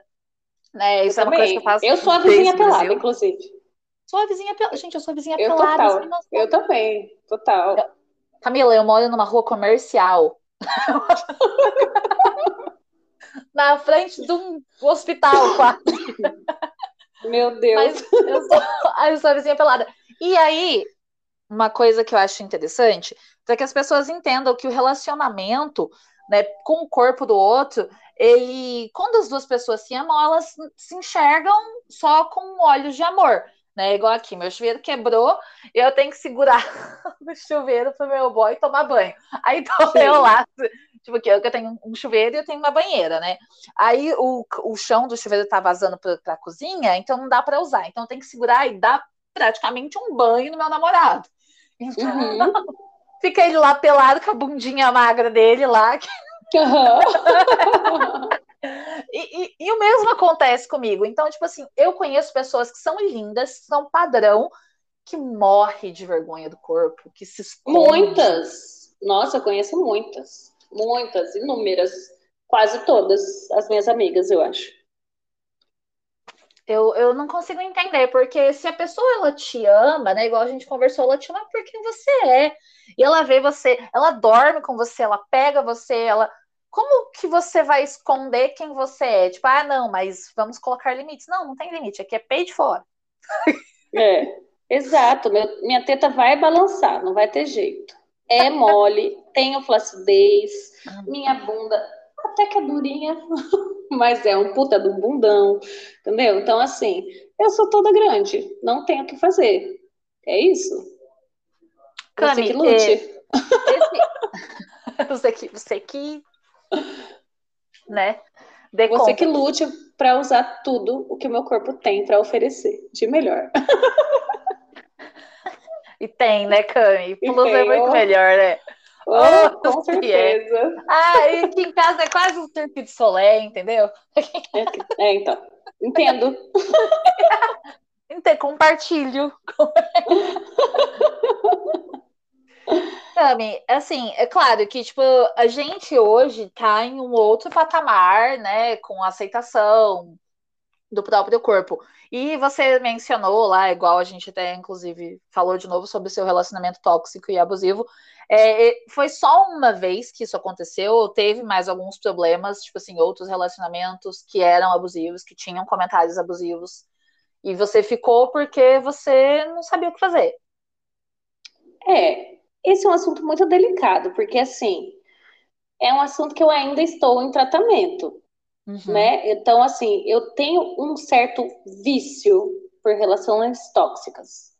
né? Isso eu é uma também. coisa que eu faço. Eu sou a vizinha pelada, inclusive. Sou a vizinha pelada. Gente, eu sou a vizinha eu pelada. Total. Assim, eu também, total. Eu... Camila, eu moro numa rua comercial. Na frente de um hospital, quase. Meu Deus. Mas eu sou, eu sou a vizinha pelada. E aí, uma coisa que eu acho interessante é que as pessoas entendam que o relacionamento né, com o corpo do outro, ele, quando as duas pessoas se amam, elas se enxergam só com olhos de amor né? Igual aqui, meu chuveiro quebrou, eu tenho que segurar o chuveiro pro meu boy tomar banho. Aí tô Sim. eu lá, tipo que eu tenho um chuveiro e eu tenho uma banheira, né? Aí o, o chão do chuveiro tá vazando pra, pra cozinha, então não dá para usar. Então tem que segurar e dar praticamente um banho no meu namorado. Então, uhum. fica ele lá pelado com a bundinha magra dele lá. Uhum. E, e, e, o mesmo acontece comigo. Então, tipo assim, eu conheço pessoas que são lindas, são padrão, que morre de vergonha do corpo, que se esconde. Muitas! Nossa, eu conheço muitas. Muitas, inúmeras. Quase todas as minhas amigas, eu acho. Eu, eu não consigo entender, porque se a pessoa ela te ama, né? Igual a gente conversou, ela te ama por quem você é. E ela vê você, ela dorme com você, ela pega você, ela. Como que você vai esconder quem você é? Tipo, ah, não, mas vamos colocar limites. Não, não tem limite, aqui é peito de fora. É, exato. Meu, minha teta vai balançar, não vai ter jeito. É mole, tenho flacidez, ah. minha bunda até que é durinha, mas é um puta do bundão, entendeu? Então, assim, eu sou toda grande, não tenho o que fazer. É isso. Cami, você que lute. É, esse... você que, você que, né? Dê você conta. que lute para usar tudo o que o meu corpo tem para oferecer de melhor. E tem, né, Cami? Plus é muito melhor, né? Oh, oh, com é. certeza. É. Ah, e aqui em casa é quase um circuito de solé, entendeu? É, é, então. Entendo. Entendo, compartilho. Tami, assim, é claro que, tipo, a gente hoje tá em um outro patamar, né, com aceitação do próprio corpo. E você mencionou lá, igual a gente até, inclusive, falou de novo sobre o seu relacionamento tóxico e abusivo. É, foi só uma vez que isso aconteceu, teve mais alguns problemas, tipo assim, outros relacionamentos que eram abusivos, que tinham comentários abusivos, e você ficou porque você não sabia o que fazer. É, esse é um assunto muito delicado, porque assim, é um assunto que eu ainda estou em tratamento, uhum. né? Então, assim, eu tenho um certo vício por relações tóxicas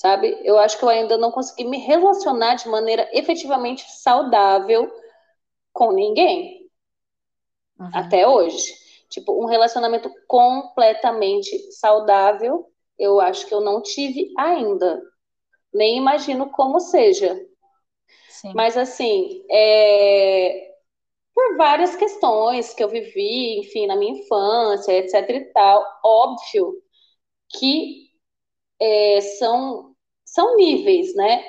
sabe? Eu acho que eu ainda não consegui me relacionar de maneira efetivamente saudável com ninguém. Uhum. Até hoje. Tipo, um relacionamento completamente saudável, eu acho que eu não tive ainda. Nem imagino como seja. Sim. Mas, assim, é... por várias questões que eu vivi, enfim, na minha infância, etc e tal, óbvio que é, são são níveis, né?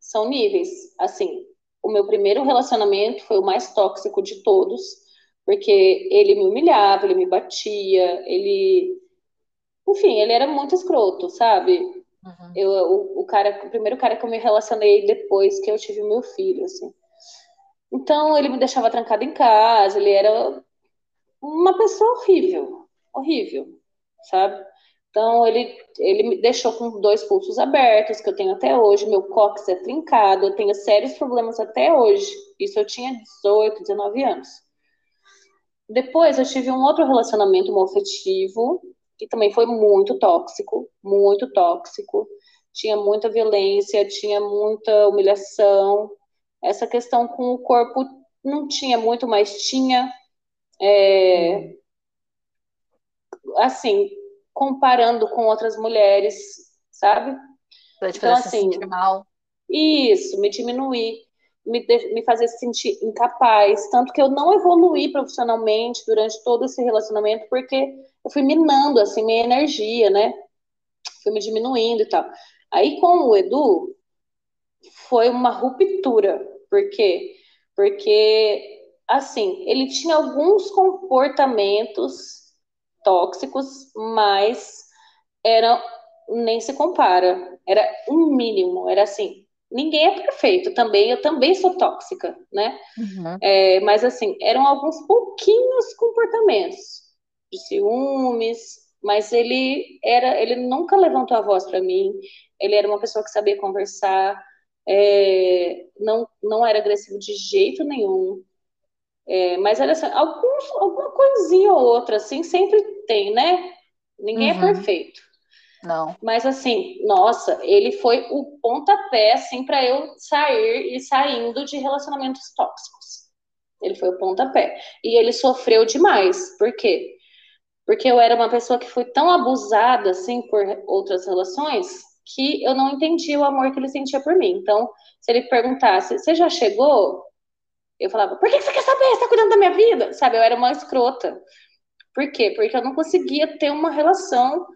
São níveis. Assim, o meu primeiro relacionamento foi o mais tóxico de todos, porque ele me humilhava, ele me batia, ele. Enfim, ele era muito escroto, sabe? Uhum. Eu, o, o, cara, o primeiro cara que eu me relacionei depois que eu tive meu filho, assim. Então, ele me deixava trancado em casa, ele era uma pessoa horrível, horrível, sabe? Então, ele, ele me deixou com dois pulsos abertos, que eu tenho até hoje, meu cóccix é trincado, eu tenho sérios problemas até hoje. Isso eu tinha 18, 19 anos. Depois, eu tive um outro relacionamento homoafetivo, que também foi muito tóxico, muito tóxico. Tinha muita violência, tinha muita humilhação. Essa questão com o corpo não tinha muito, mas tinha. É, assim, comparando com outras mulheres, sabe? então, assim, se mal. Isso, me diminuir, me, me fazer se sentir incapaz. Tanto que eu não evoluí profissionalmente durante todo esse relacionamento, porque eu fui minando, assim, minha energia, né? Fui me diminuindo e tal. Aí, com o Edu, foi uma ruptura. Por quê? Porque, assim, ele tinha alguns comportamentos tóxicos, mas era nem se compara. Era um mínimo, era assim. Ninguém é perfeito também, eu também sou tóxica, né? Uhum. É, mas assim, eram alguns pouquinhos comportamentos de ciúmes, mas ele era, ele nunca levantou a voz para mim. Ele era uma pessoa que sabia conversar, é, não, não era agressivo de jeito nenhum. É, mas olha assim, alguns, alguma coisinha ou outra, assim, sempre tem, né? Ninguém é uhum. é perfeito. Não. Mas assim, nossa, ele foi o pontapé, assim, para eu sair e saindo de relacionamentos tóxicos. Ele foi o pontapé. E ele sofreu demais. Por quê? Porque eu era uma pessoa que foi tão abusada, assim, por outras relações, que eu não entendia o amor que ele sentia por mim. Então, se ele perguntasse, você já chegou? Eu falava, por que você quer saber? Você tá cuidando da minha vida? Sabe, eu era uma escrota. Por quê? Porque eu não conseguia ter uma relação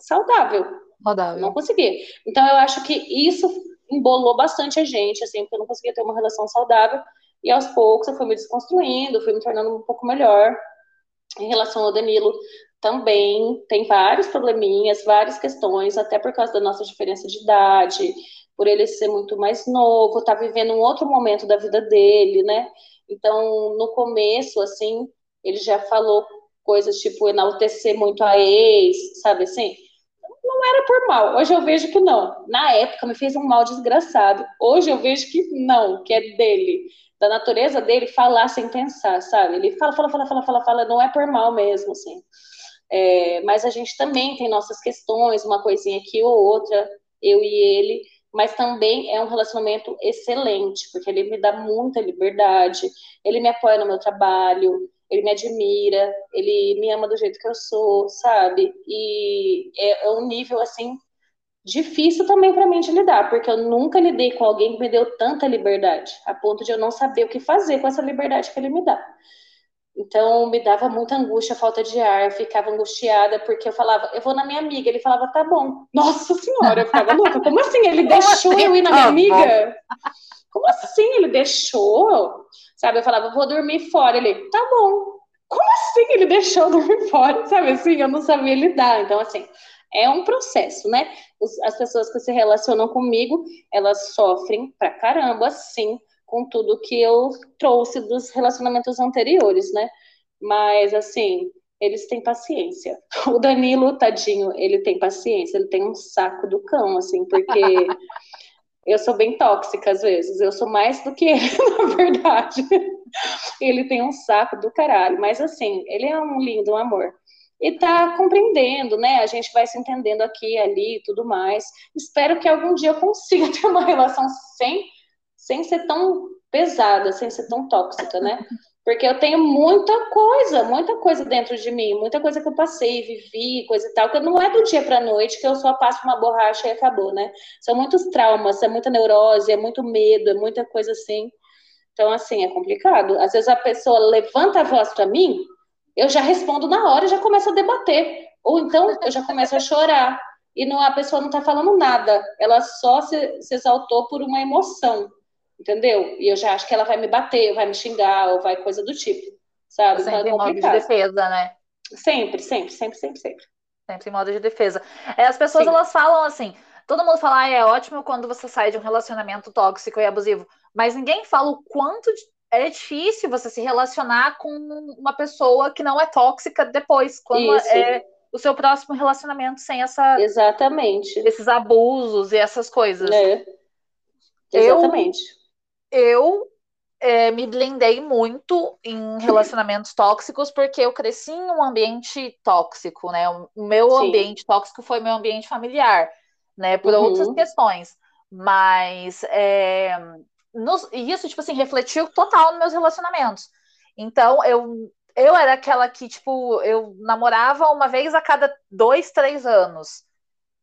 saudável. Saudável. Não conseguia. Então, eu acho que isso embolou bastante a gente, assim, porque eu não conseguia ter uma relação saudável. E aos poucos eu fui me desconstruindo, fui me tornando um pouco melhor. Em relação ao Danilo, também tem vários probleminhas, várias questões, até por causa da nossa diferença de idade, por ele ser muito mais novo, tá vivendo um outro momento da vida dele, né? Então, no começo, assim, ele já falou coisas tipo enaltecer muito a ex, sabe assim? Não era por mal. Hoje eu vejo que não. Na época me fez um mal desgraçado. Hoje eu vejo que não, que é dele, da natureza dele falar sem pensar, sabe? Ele fala, fala, fala, fala, fala, fala, não é por mal mesmo, assim. É, mas a gente também tem nossas questões, uma coisinha aqui ou outra, eu e ele mas também é um relacionamento excelente, porque ele me dá muita liberdade, ele me apoia no meu trabalho, ele me admira, ele me ama do jeito que eu sou, sabe? E é, é um nível assim difícil também para mim de lidar, porque eu nunca lidei com alguém que me deu tanta liberdade, a ponto de eu não saber o que fazer com essa liberdade que ele me dá. Então, me dava muita angústia, falta de ar, eu ficava angustiada, porque eu falava, eu vou na minha amiga. Ele falava, tá bom. Nossa senhora, eu ficava louca. Como assim? Ele deixou assim? eu ir na minha amiga? Como assim? Ele deixou? Sabe, eu falava, vou dormir fora. Ele, tá bom. Como assim ele deixou eu dormir fora? Sabe assim, eu não sabia lidar. Então, assim, é um processo, né? As pessoas que se relacionam comigo, elas sofrem pra caramba, sim, com tudo que eu trouxe dos relacionamentos anteriores, né? Mas, assim, eles têm paciência. O Danilo, tadinho, ele tem paciência, ele tem um saco do cão, assim, porque eu sou bem tóxica às vezes, eu sou mais do que ele, na verdade. Ele tem um saco do caralho, mas assim, ele é um lindo um amor. E tá compreendendo, né? A gente vai se entendendo aqui, ali e tudo mais. Espero que algum dia eu consiga ter uma relação sem sem ser tão pesada, sem ser tão tóxica, né? Porque eu tenho muita coisa, muita coisa dentro de mim, muita coisa que eu passei, vivi, coisa e tal, que não é do dia para noite que eu só passo uma borracha e acabou, né? São muitos traumas, é muita neurose, é muito medo, é muita coisa assim. Então, assim, é complicado. Às vezes a pessoa levanta a voz para mim, eu já respondo na hora e já começo a debater. Ou então eu já começo a chorar. E não, a pessoa não está falando nada, ela só se, se exaltou por uma emoção entendeu? E eu já acho que ela vai me bater, vai me xingar, ou vai coisa do tipo, sabe? Sempre então, é em modo de defesa, né? Sempre, sempre, sempre, sempre, sempre. Sempre em modo de defesa. É, as pessoas, Sim. elas falam assim, todo mundo fala, ah, é ótimo quando você sai de um relacionamento tóxico e abusivo, mas ninguém fala o quanto é difícil você se relacionar com uma pessoa que não é tóxica depois, quando Isso. é o seu próximo relacionamento sem essa exatamente esses abusos e essas coisas. É. Exatamente. Eu eu é, me blindei muito em relacionamentos tóxicos porque eu cresci em um ambiente tóxico, né? O meu Sim. ambiente tóxico foi meu ambiente familiar, né? Por uhum. outras questões. Mas é, nos, isso, tipo assim, refletiu total nos meus relacionamentos. Então, eu, eu era aquela que, tipo, eu namorava uma vez a cada dois, três anos.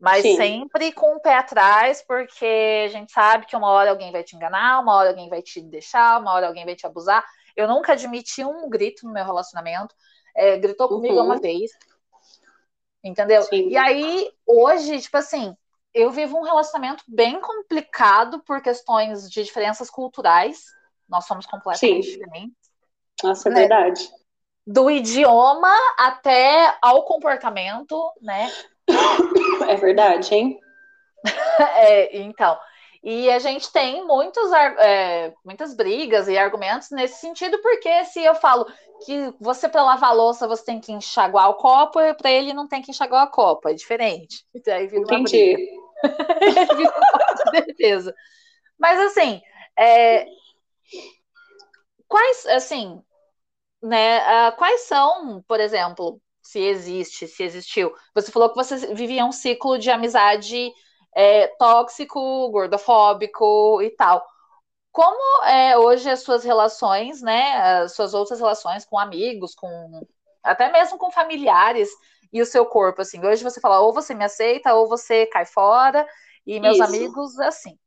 Mas Sim. sempre com o pé atrás, porque a gente sabe que uma hora alguém vai te enganar, uma hora alguém vai te deixar, uma hora alguém vai te abusar. Eu nunca admiti um grito no meu relacionamento. É, gritou comigo uhum. uma vez. Entendeu? Sim. E aí, hoje, tipo assim, eu vivo um relacionamento bem complicado por questões de diferenças culturais. Nós somos completamente Sim. diferentes. Nossa, é né? verdade. Do idioma até ao comportamento, né? É verdade, hein? é, então. E a gente tem muitos, é, muitas brigas e argumentos nesse sentido, porque se eu falo que você, para lavar a louça, você tem que enxaguar o copo, para ele não tem que enxaguar a copa, é diferente. Então, aí vira Entendi. uma defesa. Mas assim, é, quais, assim, né, uh, quais são, por exemplo, se existe, se existiu. Você falou que você vivia um ciclo de amizade é, tóxico, gordofóbico e tal. Como é hoje as suas relações, né? As suas outras relações com amigos, com até mesmo com familiares e o seu corpo, assim. Hoje você fala, ou você me aceita, ou você cai fora, e meus Isso. amigos, assim.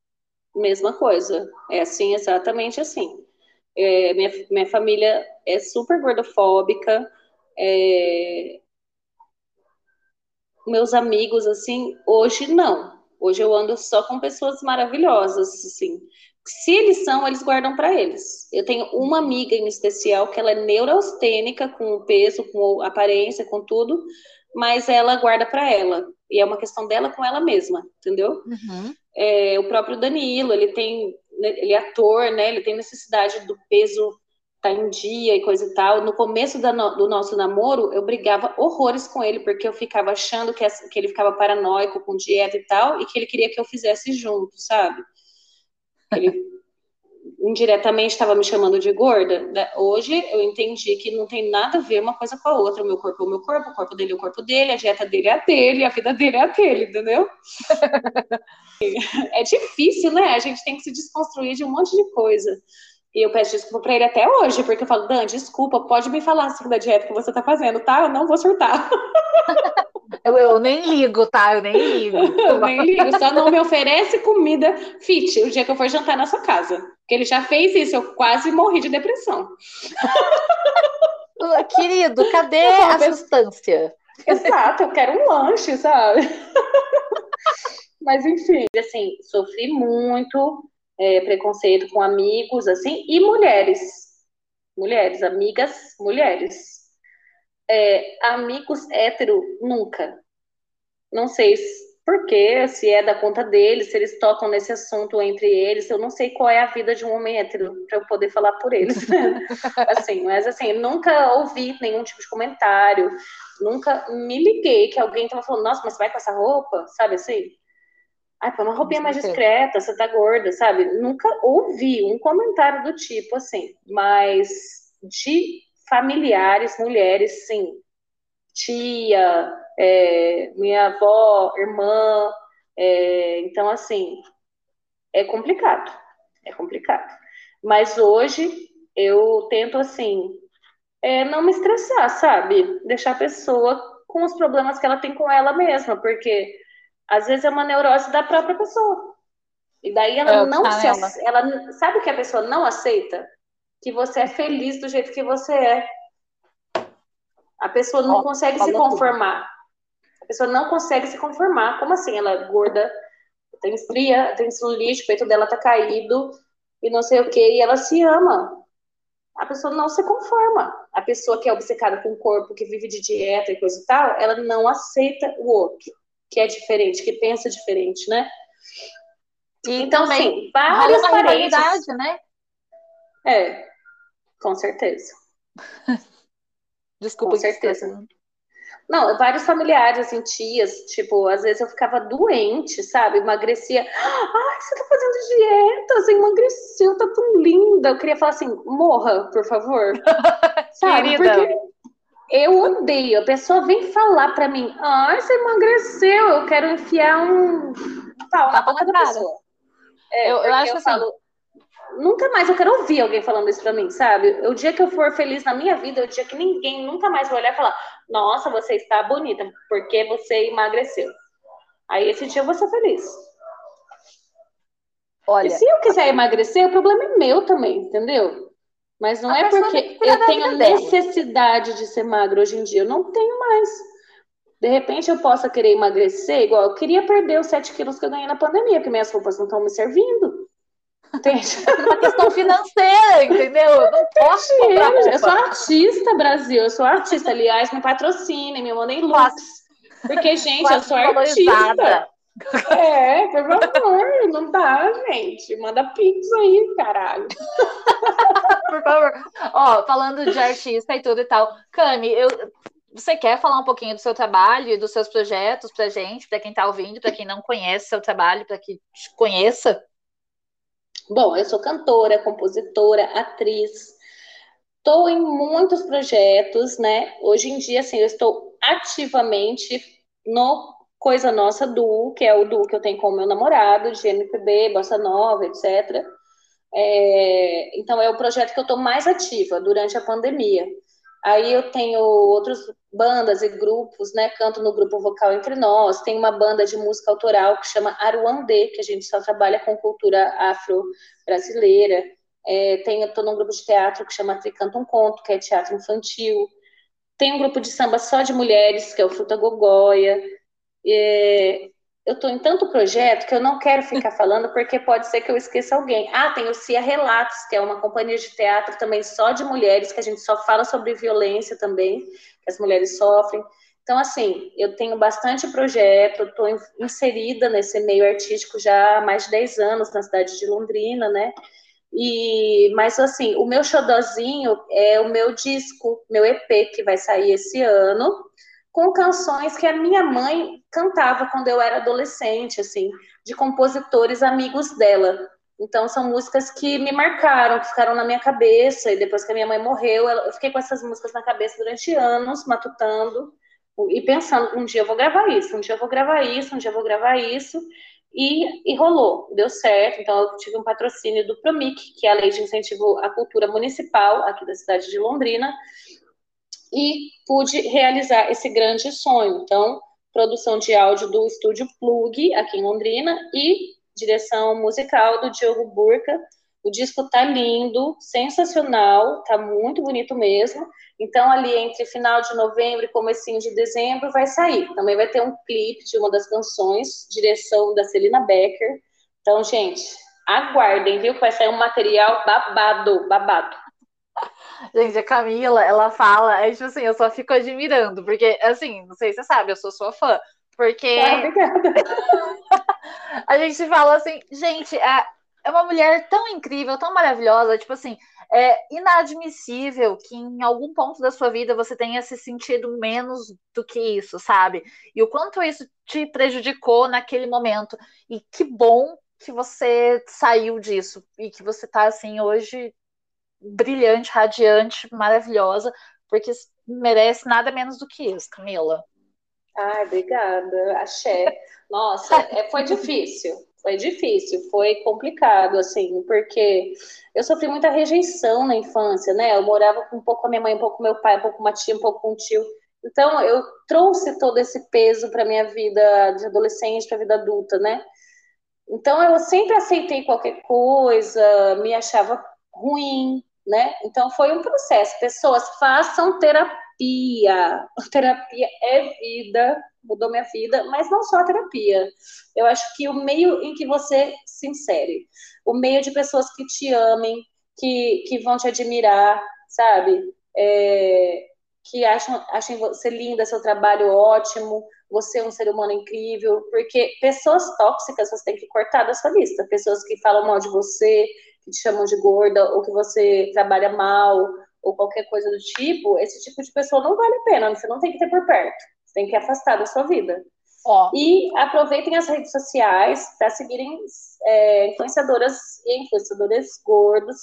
Mesma coisa. É assim, exatamente assim. É, minha, minha família é super gordofóbica, é... Meus amigos, assim, hoje não. Hoje eu ando só com pessoas maravilhosas, assim. se eles são, eles guardam para eles. Eu tenho uma amiga em especial que ela é neurastênica, com peso, com aparência, com tudo, mas ela guarda para ela. E é uma questão dela com ela mesma, entendeu? Uhum. É, o próprio Danilo, ele tem, né, ele é ator, né? Ele tem necessidade do peso tá em dia e coisa e tal. No começo do nosso namoro, eu brigava horrores com ele, porque eu ficava achando que, que ele ficava paranoico com dieta e tal, e que ele queria que eu fizesse junto, sabe? Ele indiretamente estava me chamando de gorda. Hoje eu entendi que não tem nada a ver uma coisa com a outra. O meu corpo é o meu corpo, o corpo dele é o corpo dele, a dieta dele é a dele, a vida dele é a dele, entendeu? é difícil, né? A gente tem que se desconstruir de um monte de coisa. E eu peço desculpa pra ele até hoje, porque eu falo, Dan, desculpa, pode me falar assim da dieta que você tá fazendo, tá? Eu não vou surtar. Eu, eu, nem ligo, tá? Eu nem ligo. eu nem ligo, só não me oferece comida fit o dia que eu for jantar na sua casa. Porque ele já fez isso, eu quase morri de depressão. Querido, cadê a substância? Exato, eu quero um lanche, sabe? Mas enfim, assim, sofri muito é, preconceito com amigos, assim, e mulheres. Mulheres, amigas, mulheres. É, amigos hétero, nunca. Não sei por quê, se é da conta deles, se eles tocam nesse assunto entre eles. Eu não sei qual é a vida de um homem hétero para eu poder falar por eles. assim, mas assim, nunca ouvi nenhum tipo de comentário, nunca me liguei que alguém tava falando, nossa, mas você vai com essa roupa? Sabe assim? Ai, põe uma roupinha mais discreta, você tá gorda, sabe? Nunca ouvi um comentário do tipo assim, mas de familiares, mulheres, sim. Tia, é, minha avó, irmã. É, então, assim, é complicado. É complicado. Mas hoje eu tento, assim, é, não me estressar, sabe? Deixar a pessoa com os problemas que ela tem com ela mesma, porque às vezes é uma neurose da própria pessoa. E daí ela é, não tá se ela. ela sabe que a pessoa não aceita? Que você é feliz do jeito que você é. A pessoa não consegue se conformar. Tudo. A pessoa não consegue se conformar. Como assim? Ela é gorda, tem estria, tem celulite, o peito dela tá caído e não sei o que, e ela se ama. A pessoa não se conforma. A pessoa que é obcecada com o corpo, que vive de dieta e coisa e tal, ela não aceita o outro que é diferente, que pensa diferente, né? E então, assim, várias paredes. né? É, com certeza. Desculpa, com certeza. Não, vários familiares, assim, tias, tipo, às vezes eu ficava doente, sabe? Emagrecia. Ai, você tá fazendo dieta, você emagreceu, tá tão linda. Eu queria falar assim, morra, por favor. sabe? Querida. Porque eu odeio. A pessoa vem falar pra mim, ai, você emagreceu, eu quero enfiar um pau na boca da pessoa. É, eu, eu acho eu assim. Falo, nunca mais eu quero ouvir alguém falando isso pra mim, sabe? O dia que eu for feliz na minha vida, é o dia que ninguém nunca mais vai olhar e falar, nossa, você está bonita, porque você emagreceu. Aí esse dia eu vou ser feliz. Olha, e se eu quiser emagrecer, o problema é meu também, entendeu? Mas não a é porque eu tenho necessidade de ser magra hoje em dia. Eu não tenho mais. De repente eu possa querer emagrecer, igual eu queria perder os 7 quilos que eu ganhei na pandemia, porque minhas roupas não estão me servindo. Entende? É uma questão financeira, entendeu? Eu não posso Eu sou artista, Brasil. Eu sou artista. Aliás, me patrocinem, me mandem looks. Porque, gente, eu sou artista. É, por favor, não dá, gente. Manda pix aí, caralho. por favor. Ó, falando de artista e tudo e tal. Cami, eu, você quer falar um pouquinho do seu trabalho e dos seus projetos pra gente, pra quem tá ouvindo, pra quem não conhece seu trabalho, pra que te conheça? Bom, eu sou cantora, compositora, atriz. Estou em muitos projetos, né? Hoje em dia, assim, eu estou ativamente no Coisa Nossa Duo, que é o duo que eu tenho com o meu namorado, de MPB, Bossa Nova, etc. É, então, é o projeto que eu estou mais ativa durante a pandemia. Aí eu tenho outras bandas e grupos, né? Canto no grupo Vocal Entre Nós, tem uma banda de música autoral que chama Aruandê, que a gente só trabalha com cultura afro-brasileira. É, estou num grupo de teatro que chama Tricanta um Conto, que é teatro infantil. Tem um grupo de samba só de mulheres, que é o Fruta Gogóia. É, eu estou em tanto projeto que eu não quero ficar falando porque pode ser que eu esqueça alguém. Ah, tem o Cia Relatos, que é uma companhia de teatro também só de mulheres, que a gente só fala sobre violência também, que as mulheres sofrem. Então, assim, eu tenho bastante projeto, estou inserida nesse meio artístico já há mais de 10 anos na cidade de Londrina, né? E, mas assim, o meu xodozinho é o meu disco, meu EP que vai sair esse ano com canções que a minha mãe cantava quando eu era adolescente, assim, de compositores amigos dela. Então são músicas que me marcaram, que ficaram na minha cabeça. E depois que a minha mãe morreu, eu fiquei com essas músicas na cabeça durante anos, matutando e pensando: um dia eu vou gravar isso, um dia eu vou gravar isso, um dia eu vou gravar isso. E, e rolou, deu certo. Então eu tive um patrocínio do Promic, que é a lei de incentivo à cultura municipal aqui da cidade de Londrina e pude realizar esse grande sonho. Então, produção de áudio do estúdio Plug, aqui em Londrina, e direção musical do Diogo Burca. O disco tá lindo, sensacional, tá muito bonito mesmo. Então, ali entre final de novembro e comecinho de dezembro vai sair. Também vai ter um clipe de uma das canções, direção da Celina Becker. Então, gente, aguardem, viu? Vai sair um material babado, babado. Gente, a Camila, ela fala, é tipo assim, eu só fico admirando, porque, assim, não sei se você sabe, eu sou sua fã, porque a gente fala assim, gente, é, é uma mulher tão incrível, tão maravilhosa, tipo assim, é inadmissível que em algum ponto da sua vida você tenha se sentido menos do que isso, sabe? E o quanto isso te prejudicou naquele momento. E que bom que você saiu disso e que você tá assim hoje brilhante, radiante, maravilhosa, porque merece nada menos do que isso, Camila. Ai, obrigada, axé. Nossa, é, foi difícil, foi difícil, foi complicado, assim, porque eu sofri muita rejeição na infância, né? Eu morava um pouco com a minha mãe, um pouco com meu pai, um pouco com uma tia, um pouco com um tio. Então, eu trouxe todo esse peso para minha vida de adolescente, para a vida adulta, né? Então, eu sempre aceitei qualquer coisa, me achava ruim, né? Então foi um processo. Pessoas façam terapia. Terapia é vida, mudou minha vida, mas não só a terapia. Eu acho que o meio em que você se insere, o meio de pessoas que te amem, que, que vão te admirar, sabe? É, que acham, achem você linda, seu trabalho ótimo, você é um ser humano incrível, porque pessoas tóxicas você tem que cortar da sua lista, pessoas que falam mal de você, que te chamam de gorda, ou que você trabalha mal, ou qualquer coisa do tipo, esse tipo de pessoa não vale a pena, você não tem que ter por perto, você tem que afastar da sua vida. E aproveitem as redes sociais para seguirem é, influenciadoras e influenciadores gordos,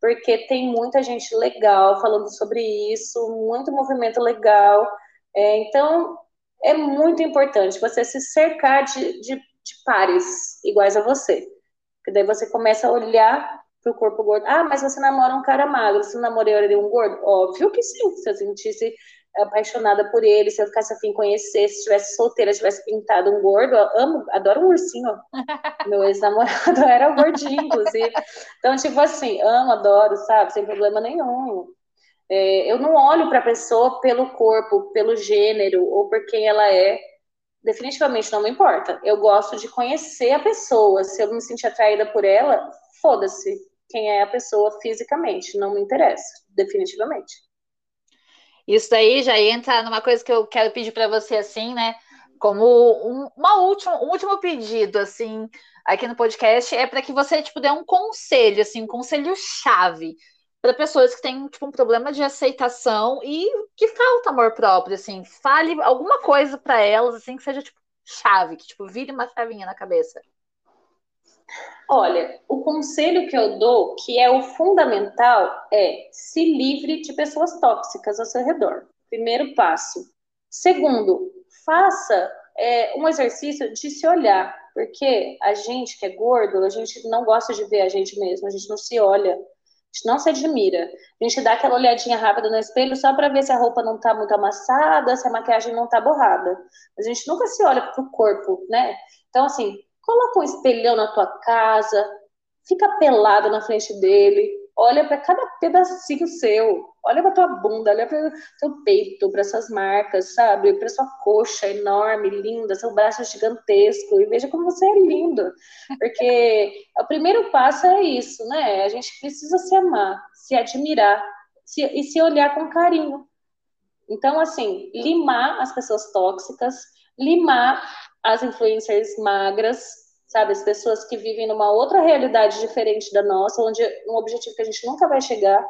porque tem muita gente legal falando sobre isso, muito movimento legal. É, então, é muito importante você se cercar de, de, de pares iguais a você. Porque daí você começa a olhar pro corpo gordo. Ah, mas você namora um cara magro, você namoraria um gordo? Óbvio que sim, se eu sentisse apaixonada por ele, se eu ficasse afim de conhecer, se estivesse solteira, tivesse pintado um gordo, eu amo, adoro um ursinho. Meu ex-namorado era gordinho, inclusive. Então, tipo assim, amo, adoro, sabe? Sem problema nenhum. É, eu não olho para a pessoa pelo corpo, pelo gênero ou por quem ela é. Definitivamente não me importa. Eu gosto de conhecer a pessoa. Se eu me sentir atraída por ela, foda-se quem é a pessoa fisicamente, não me interessa, definitivamente. Isso daí já entra numa coisa que eu quero pedir para você, assim, né? Como um, uma última, um último pedido, assim, aqui no podcast, é para que você, tipo, dê um conselho, assim, um conselho-chave para pessoas que têm, tipo, um problema de aceitação e que falta amor próprio, assim. Fale alguma coisa para elas, assim, que seja, tipo, chave, que, tipo, vire uma chavinha na cabeça. Olha, o conselho que eu dou, que é o fundamental, é se livre de pessoas tóxicas ao seu redor. Primeiro passo. Segundo, faça é, um exercício de se olhar, porque a gente que é gordo, a gente não gosta de ver a gente mesmo, a gente não se olha, a gente não se admira. A gente dá aquela olhadinha rápida no espelho só para ver se a roupa não está muito amassada, se a maquiagem não está borrada. A gente nunca se olha para o corpo, né? Então, assim, Coloca um espelhão na tua casa, fica pelado na frente dele, olha para cada pedacinho seu, olha para tua bunda, olha para teu peito, para suas marcas, sabe? Para sua coxa enorme, linda, seu braço gigantesco e veja como você é lindo. Porque o primeiro passo é isso, né? A gente precisa se amar, se admirar se, e se olhar com carinho. Então, assim, limar as pessoas tóxicas, limar as influencers magras, sabe? As pessoas que vivem numa outra realidade diferente da nossa, onde um objetivo que a gente nunca vai chegar,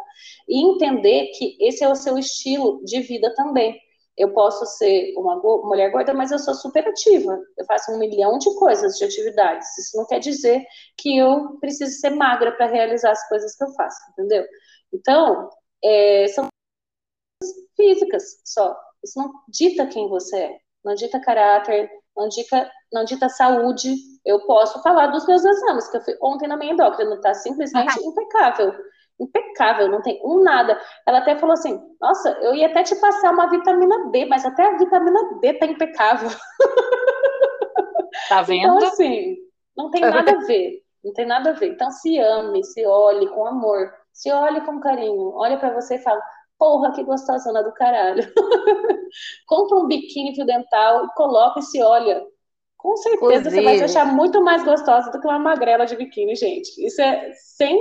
e entender que esse é o seu estilo de vida também. Eu posso ser uma mulher gorda, mas eu sou super ativa. Eu faço um milhão de coisas, de atividades. Isso não quer dizer que eu preciso ser magra para realizar as coisas que eu faço, entendeu? Então, é, são físicas só. Isso não dita quem você é, não dita caráter, não dita, não dita saúde. Eu posso falar dos meus exames, que eu fui ontem na minha endócrina, tá simplesmente uhum. impecável. Impecável, não tem um nada. Ela até falou assim: Nossa, eu ia até te passar uma vitamina B, mas até a vitamina B tá impecável. Tá vendo? Então, assim, não tem nada a ver. Não tem nada a ver. Então, se ame, se olhe com amor, se olhe com carinho, olha para você e fala: Porra, que gostosona do caralho. Compra um biquíni fio dental e coloca e se olha. Com certeza Inclusive, você vai se achar muito mais gostosa do que uma magrela de biquíni, gente. Isso é sem,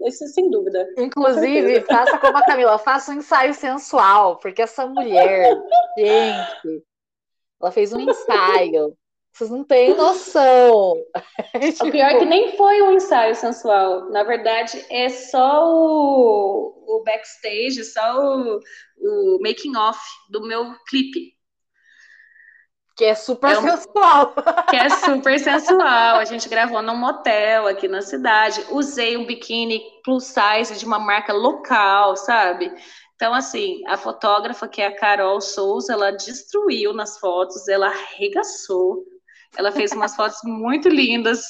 isso é sem dúvida. Inclusive, faça como a Camila, faça um ensaio sensual, porque essa mulher, gente, ela fez um ensaio vocês não têm noção. tipo... O pior é que nem foi um ensaio sensual. Na verdade, é só o, o backstage, só o, o making off do meu clipe. Que é super é um... sensual. Que é super sensual. A gente gravou num motel aqui na cidade. Usei um biquíni plus size de uma marca local, sabe? Então, assim, a fotógrafa, que é a Carol Souza, ela destruiu nas fotos, ela arregaçou. Ela fez umas fotos muito lindas.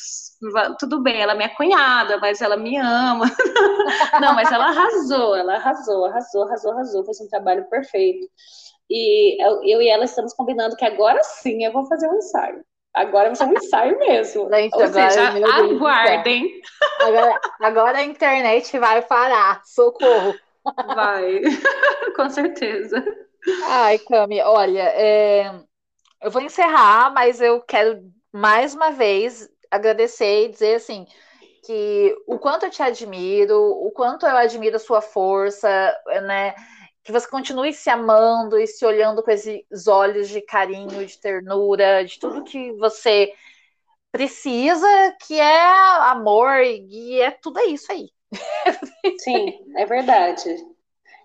Tudo bem, ela é minha cunhada, mas ela me ama. Não, mas ela arrasou, ela arrasou, arrasou, arrasou, arrasou. Fez um trabalho perfeito. E eu, eu e ela estamos combinando que agora sim eu vou fazer um ensaio. Agora vai ser um ensaio mesmo. Gente, Ou agora, seja, aguardem. Agora, agora a internet vai parar. Socorro. Vai, com certeza. Ai, Cami, olha, é, eu vou encerrar, mas eu quero mais uma vez agradecer e dizer assim que o quanto eu te admiro, o quanto eu admiro a sua força, né? Que você continue se amando e se olhando com esses olhos de carinho, de ternura, de tudo que você precisa, que é amor e é tudo isso aí. Sim, é verdade.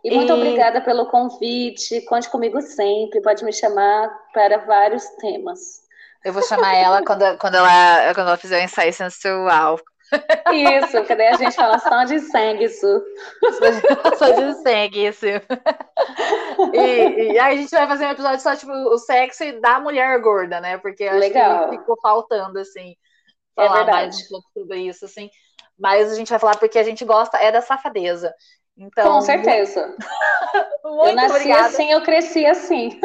E muito e... obrigada pelo convite. Conte comigo sempre. Pode me chamar para vários temas. Eu vou chamar ela quando, quando, ela, quando ela fizer o ensaio sensual. Isso, que daí a gente fala só de sangue, isso. Só de sangue, isso. E, e, aí a gente vai fazer um episódio só, tipo, o sexo da mulher gorda, né? Porque acho Legal. que ficou faltando, assim, é falar é mais um pouco sobre isso, assim. Mas a gente vai falar porque a gente gosta é da safadeza. Então, Com certeza. eu nasci obrigada. assim, eu cresci assim.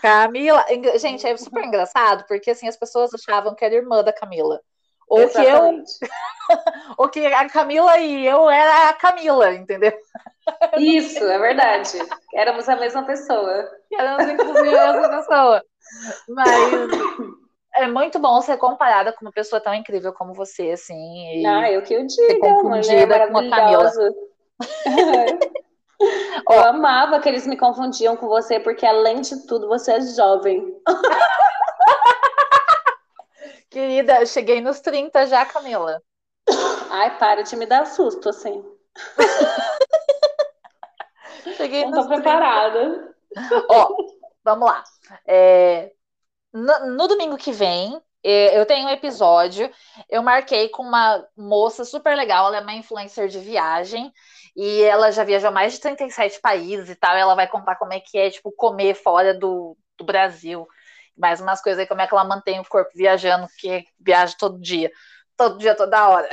Camila, gente, é super engraçado, porque assim, as pessoas achavam que era irmã da Camila. Ou Exatamente. que eu. ou que a Camila e eu era a Camila, entendeu? Isso, é verdade. Éramos a mesma pessoa. Éramos, inclusive, a mesma pessoa. Mas é muito bom ser comparada com uma pessoa tão incrível como você, assim. ah, eu que o digo, mulher maravilhosa. eu amava que eles me confundiam com você, porque além de tudo, você é jovem. Querida, eu cheguei nos 30 já, Camila. Ai, para de me dar susto, assim. cheguei Não tô preparada. Ó, vamos lá. É, no, no domingo que vem, é, eu tenho um episódio. Eu marquei com uma moça super legal, ela é uma influencer de viagem. E ela já viajou mais de 37 países e tal. E ela vai contar como é que é, tipo, comer fora do, do Brasil. Mais umas coisas aí, como é que ela mantém o corpo viajando, que viaja todo dia. Todo dia, toda hora.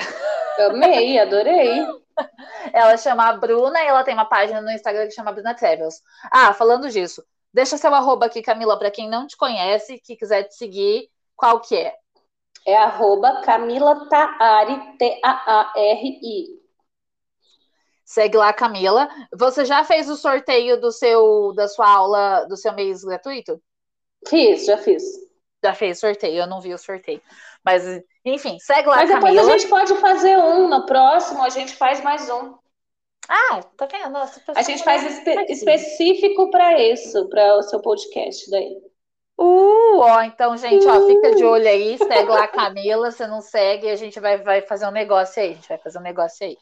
Amei, adorei. Ela chama a Bruna e ela tem uma página no Instagram que chama Bruna Travels. Ah, falando disso, Deixa seu arroba aqui, Camila, para quem não te conhece, que quiser te seguir, qual que é? É arroba Camila Taari, T-A-A-R-I. Segue lá, Camila. Você já fez o sorteio do seu da sua aula, do seu mês gratuito? Fiz, já fiz. Já fez sorteio, eu não vi o sorteio. Mas, enfim, segue lá, Mas depois Camila. a gente pode fazer um. No próximo, a gente faz mais um. Ah, tá vendo? Nossa, A gente faz espe específico para isso, para o seu podcast daí. Uh, ó, então, gente, ó, fica de olho aí, segue lá a Camila, se não segue, a gente vai, vai fazer um negócio aí, a gente vai fazer um negócio aí.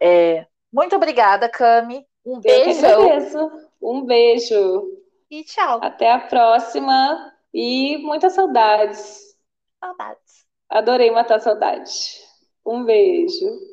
É, muito obrigada, Cami. Um beijo. Um beijo. e tchau. Até a próxima. E muitas saudades. Saudades. Adorei matar saudade. Um beijo.